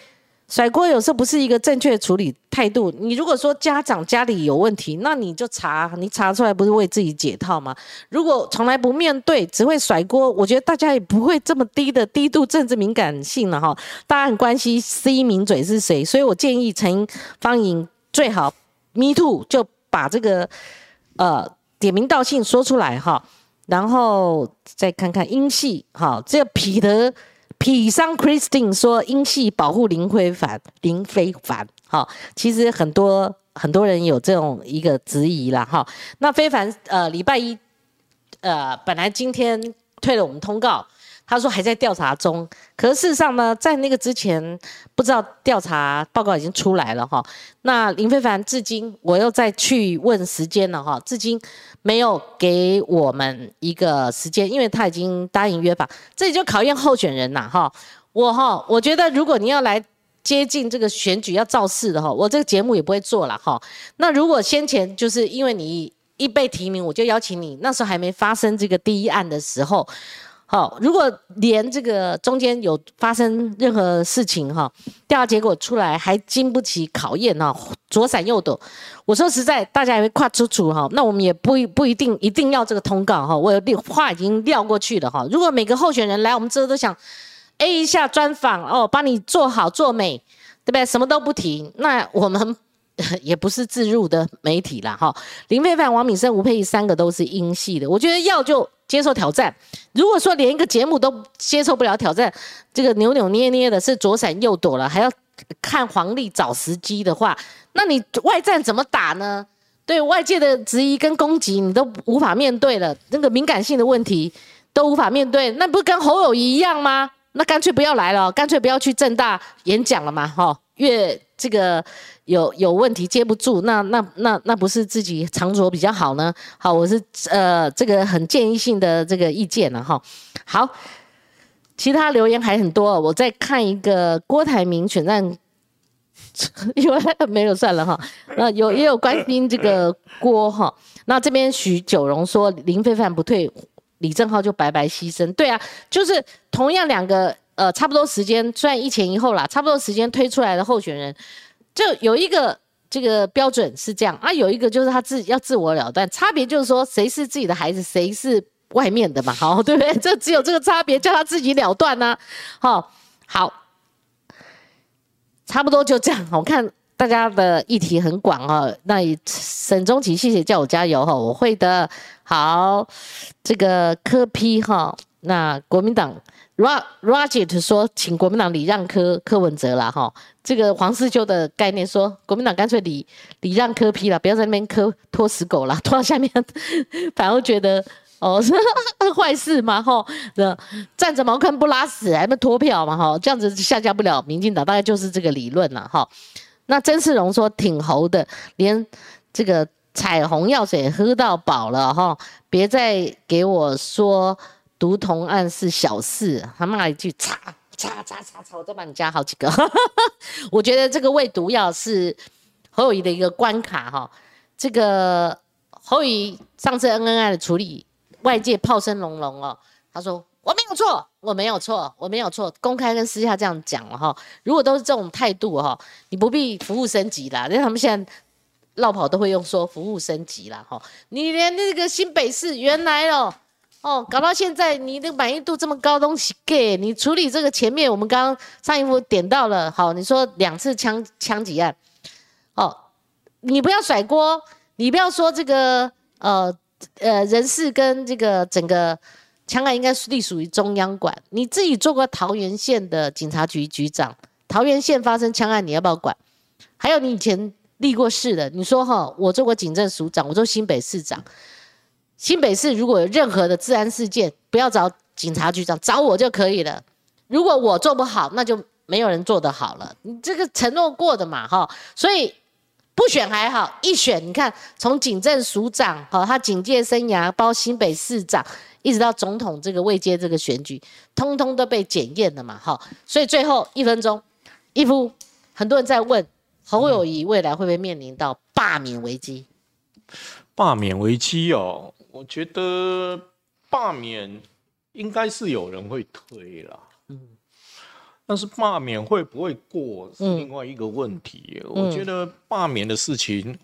甩锅有时候不是一个正确的处理态度。你如果说家长家里有问题，那你就查，你查出来不是为自己解套吗？如果从来不面对，只会甩锅，我觉得大家也不会这么低的低度政治敏感性了哈。大家很关心 C 名嘴是谁，所以我建议陈方颖最好 Me Too 就把这个呃点名道姓说出来哈，然后再看看英系哈，这个彼得。痞商 Christine 说：“英系保护林非凡，林非凡。好，其实很多很多人有这种一个质疑啦。哈，那非凡呃，礼拜一呃，本来今天退了我们通告，他说还在调查中。可是事实上呢，在那个之前，不知道调查报告已经出来了哈。那林非凡至今我又再去问时间了哈，至今。”没有给我们一个时间，因为他已经答应约访，这里就考验候选人呐哈。我哈，我觉得如果你要来接近这个选举要造势的哈，我这个节目也不会做了哈。那如果先前就是因为你一被提名，我就邀请你，那时候还没发生这个第一案的时候。好，如果连这个中间有发生任何事情哈，调查结果出来还经不起考验哈，左闪右躲。我说实在，大家也会跨出楚哈，那我们也不不一定一定要这个通告哈。我有话已经撂过去了哈。如果每个候选人来我们这都想 A 一下专访哦，帮你做好做美，对不对？什么都不提，那我们 也不是自入的媒体了哈。林非凡、王敏生、吴佩仪三个都是英系的，我觉得要就。接受挑战，如果说连一个节目都接受不了挑战，这个扭扭捏捏的，是左闪右躲了，还要看黄历找时机的话，那你外战怎么打呢？对外界的质疑跟攻击，你都无法面对了，那个敏感性的问题都无法面对，那不是跟侯友谊一样吗？那干脆不要来了，干脆不要去正大演讲了嘛，哈，越这个。有有问题接不住，那那那那不是自己藏拙比较好呢？好，我是呃这个很建议性的这个意见了哈。好，其他留言还很多，我再看一个郭台铭选战，因为没有算了哈。那有也有关心这个郭哈。那这边许九荣说林非凡不退，李正浩就白白牺牲。对啊，就是同样两个呃差不多时间，虽然一前一后啦，差不多时间推出来的候选人。就有一个这个标准是这样啊，有一个就是他自己要自我了断，差别就是说谁是自己的孩子，谁是外面的嘛，好 对不对？这只有这个差别，叫他自己了断呢。好，好，差不多就这样。我看大家的议题很广哦，那沈中奇谢谢叫我加油哈，我会的。好，这个科批哈，那国民党。Raj Rajit 说，请国民党礼让柯柯文哲啦，哈，这个黄世秋的概念说，国民党干脆礼礼让柯批了，不要在那边磕拖死狗了，拖到下面，反而觉得哦是 坏事嘛，哈，站着茅坑不拉屎，还不脱票嘛，哈，这样子下架不了民进党，大概就是这个理论了，哈。那曾世荣说挺猴的，连这个彩虹药水喝到饱了，哈，别再给我说。毒同案是小事，他骂一句“擦擦擦擦擦”，我都帮你加好几个。我觉得这个喂毒药是侯友谊的一个关卡哈。这个侯友谊上次恩恩爱的处理，外界炮声隆隆哦。他说我没有错，我没有错，我没有错，公开跟私下这样讲了哈。如果都是这种态度哈，你不必服务升级啦，因为他们现在绕跑都会用说服务升级啦哈。你连那个新北市原来哦。哦，搞到现在你的满意度这么高，东西给你处理这个前面，我们刚刚上一幅点到了，好，你说两次枪枪击案，哦，你不要甩锅，你不要说这个呃呃人事跟这个整个枪案应该是隶属于中央管，你自己做过桃园县的警察局局长，桃园县发生枪案你要不要管？还有你以前立过事的，你说哈，我做过警政署长，我做新北市长。新北市如果有任何的治安事件，不要找警察局长，找我就可以了。如果我做不好，那就没有人做得好了。你这个承诺过的嘛，哈，所以不选还好，一选，你看从警政署长，哈，他警戒生涯，包新北市长，一直到总统这个未接这个选举，通通都被检验了嘛，哈。所以最后一分钟，一夫，很多人在问侯友谊未来会不会面临到罢免危机？罢免危机哦。我觉得罢免应该是有人会推了，嗯，但是罢免会不会过是另外一个问题。我觉得罢免的事情，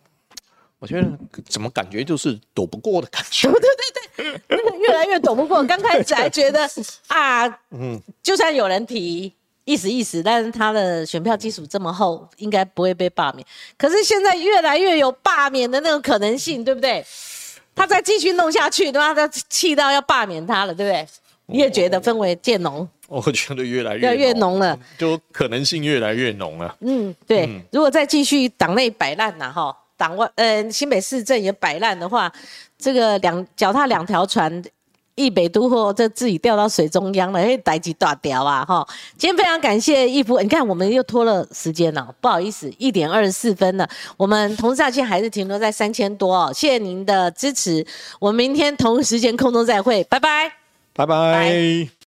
我觉得怎么感觉就是躲不过的感觉。对 对对，那个越来越躲不过。刚开始还觉得啊，嗯，就算有人提。意思意思，但是他的选票基础这么厚，应该不会被罢免。可是现在越来越有罢免的那种可能性，对不对？他再继续弄下去，对吧？他气到要罢免他了，对不对？你也觉得氛围渐浓？我觉得越来越越浓了，就可能性越来越浓了。嗯，对。如果再继续党内摆烂呐，哈，党外呃新北市政也摆烂的话，这个两脚踏两条船。一北都货，这自己掉到水中央了，哎，逮几大条啊！哈，今天非常感谢义夫，你看我们又拖了时间了，不好意思，一点二十四分了，我们同价线还是停留在三千多哦，谢谢您的支持，我们明天同时间空中再会，拜拜，拜拜。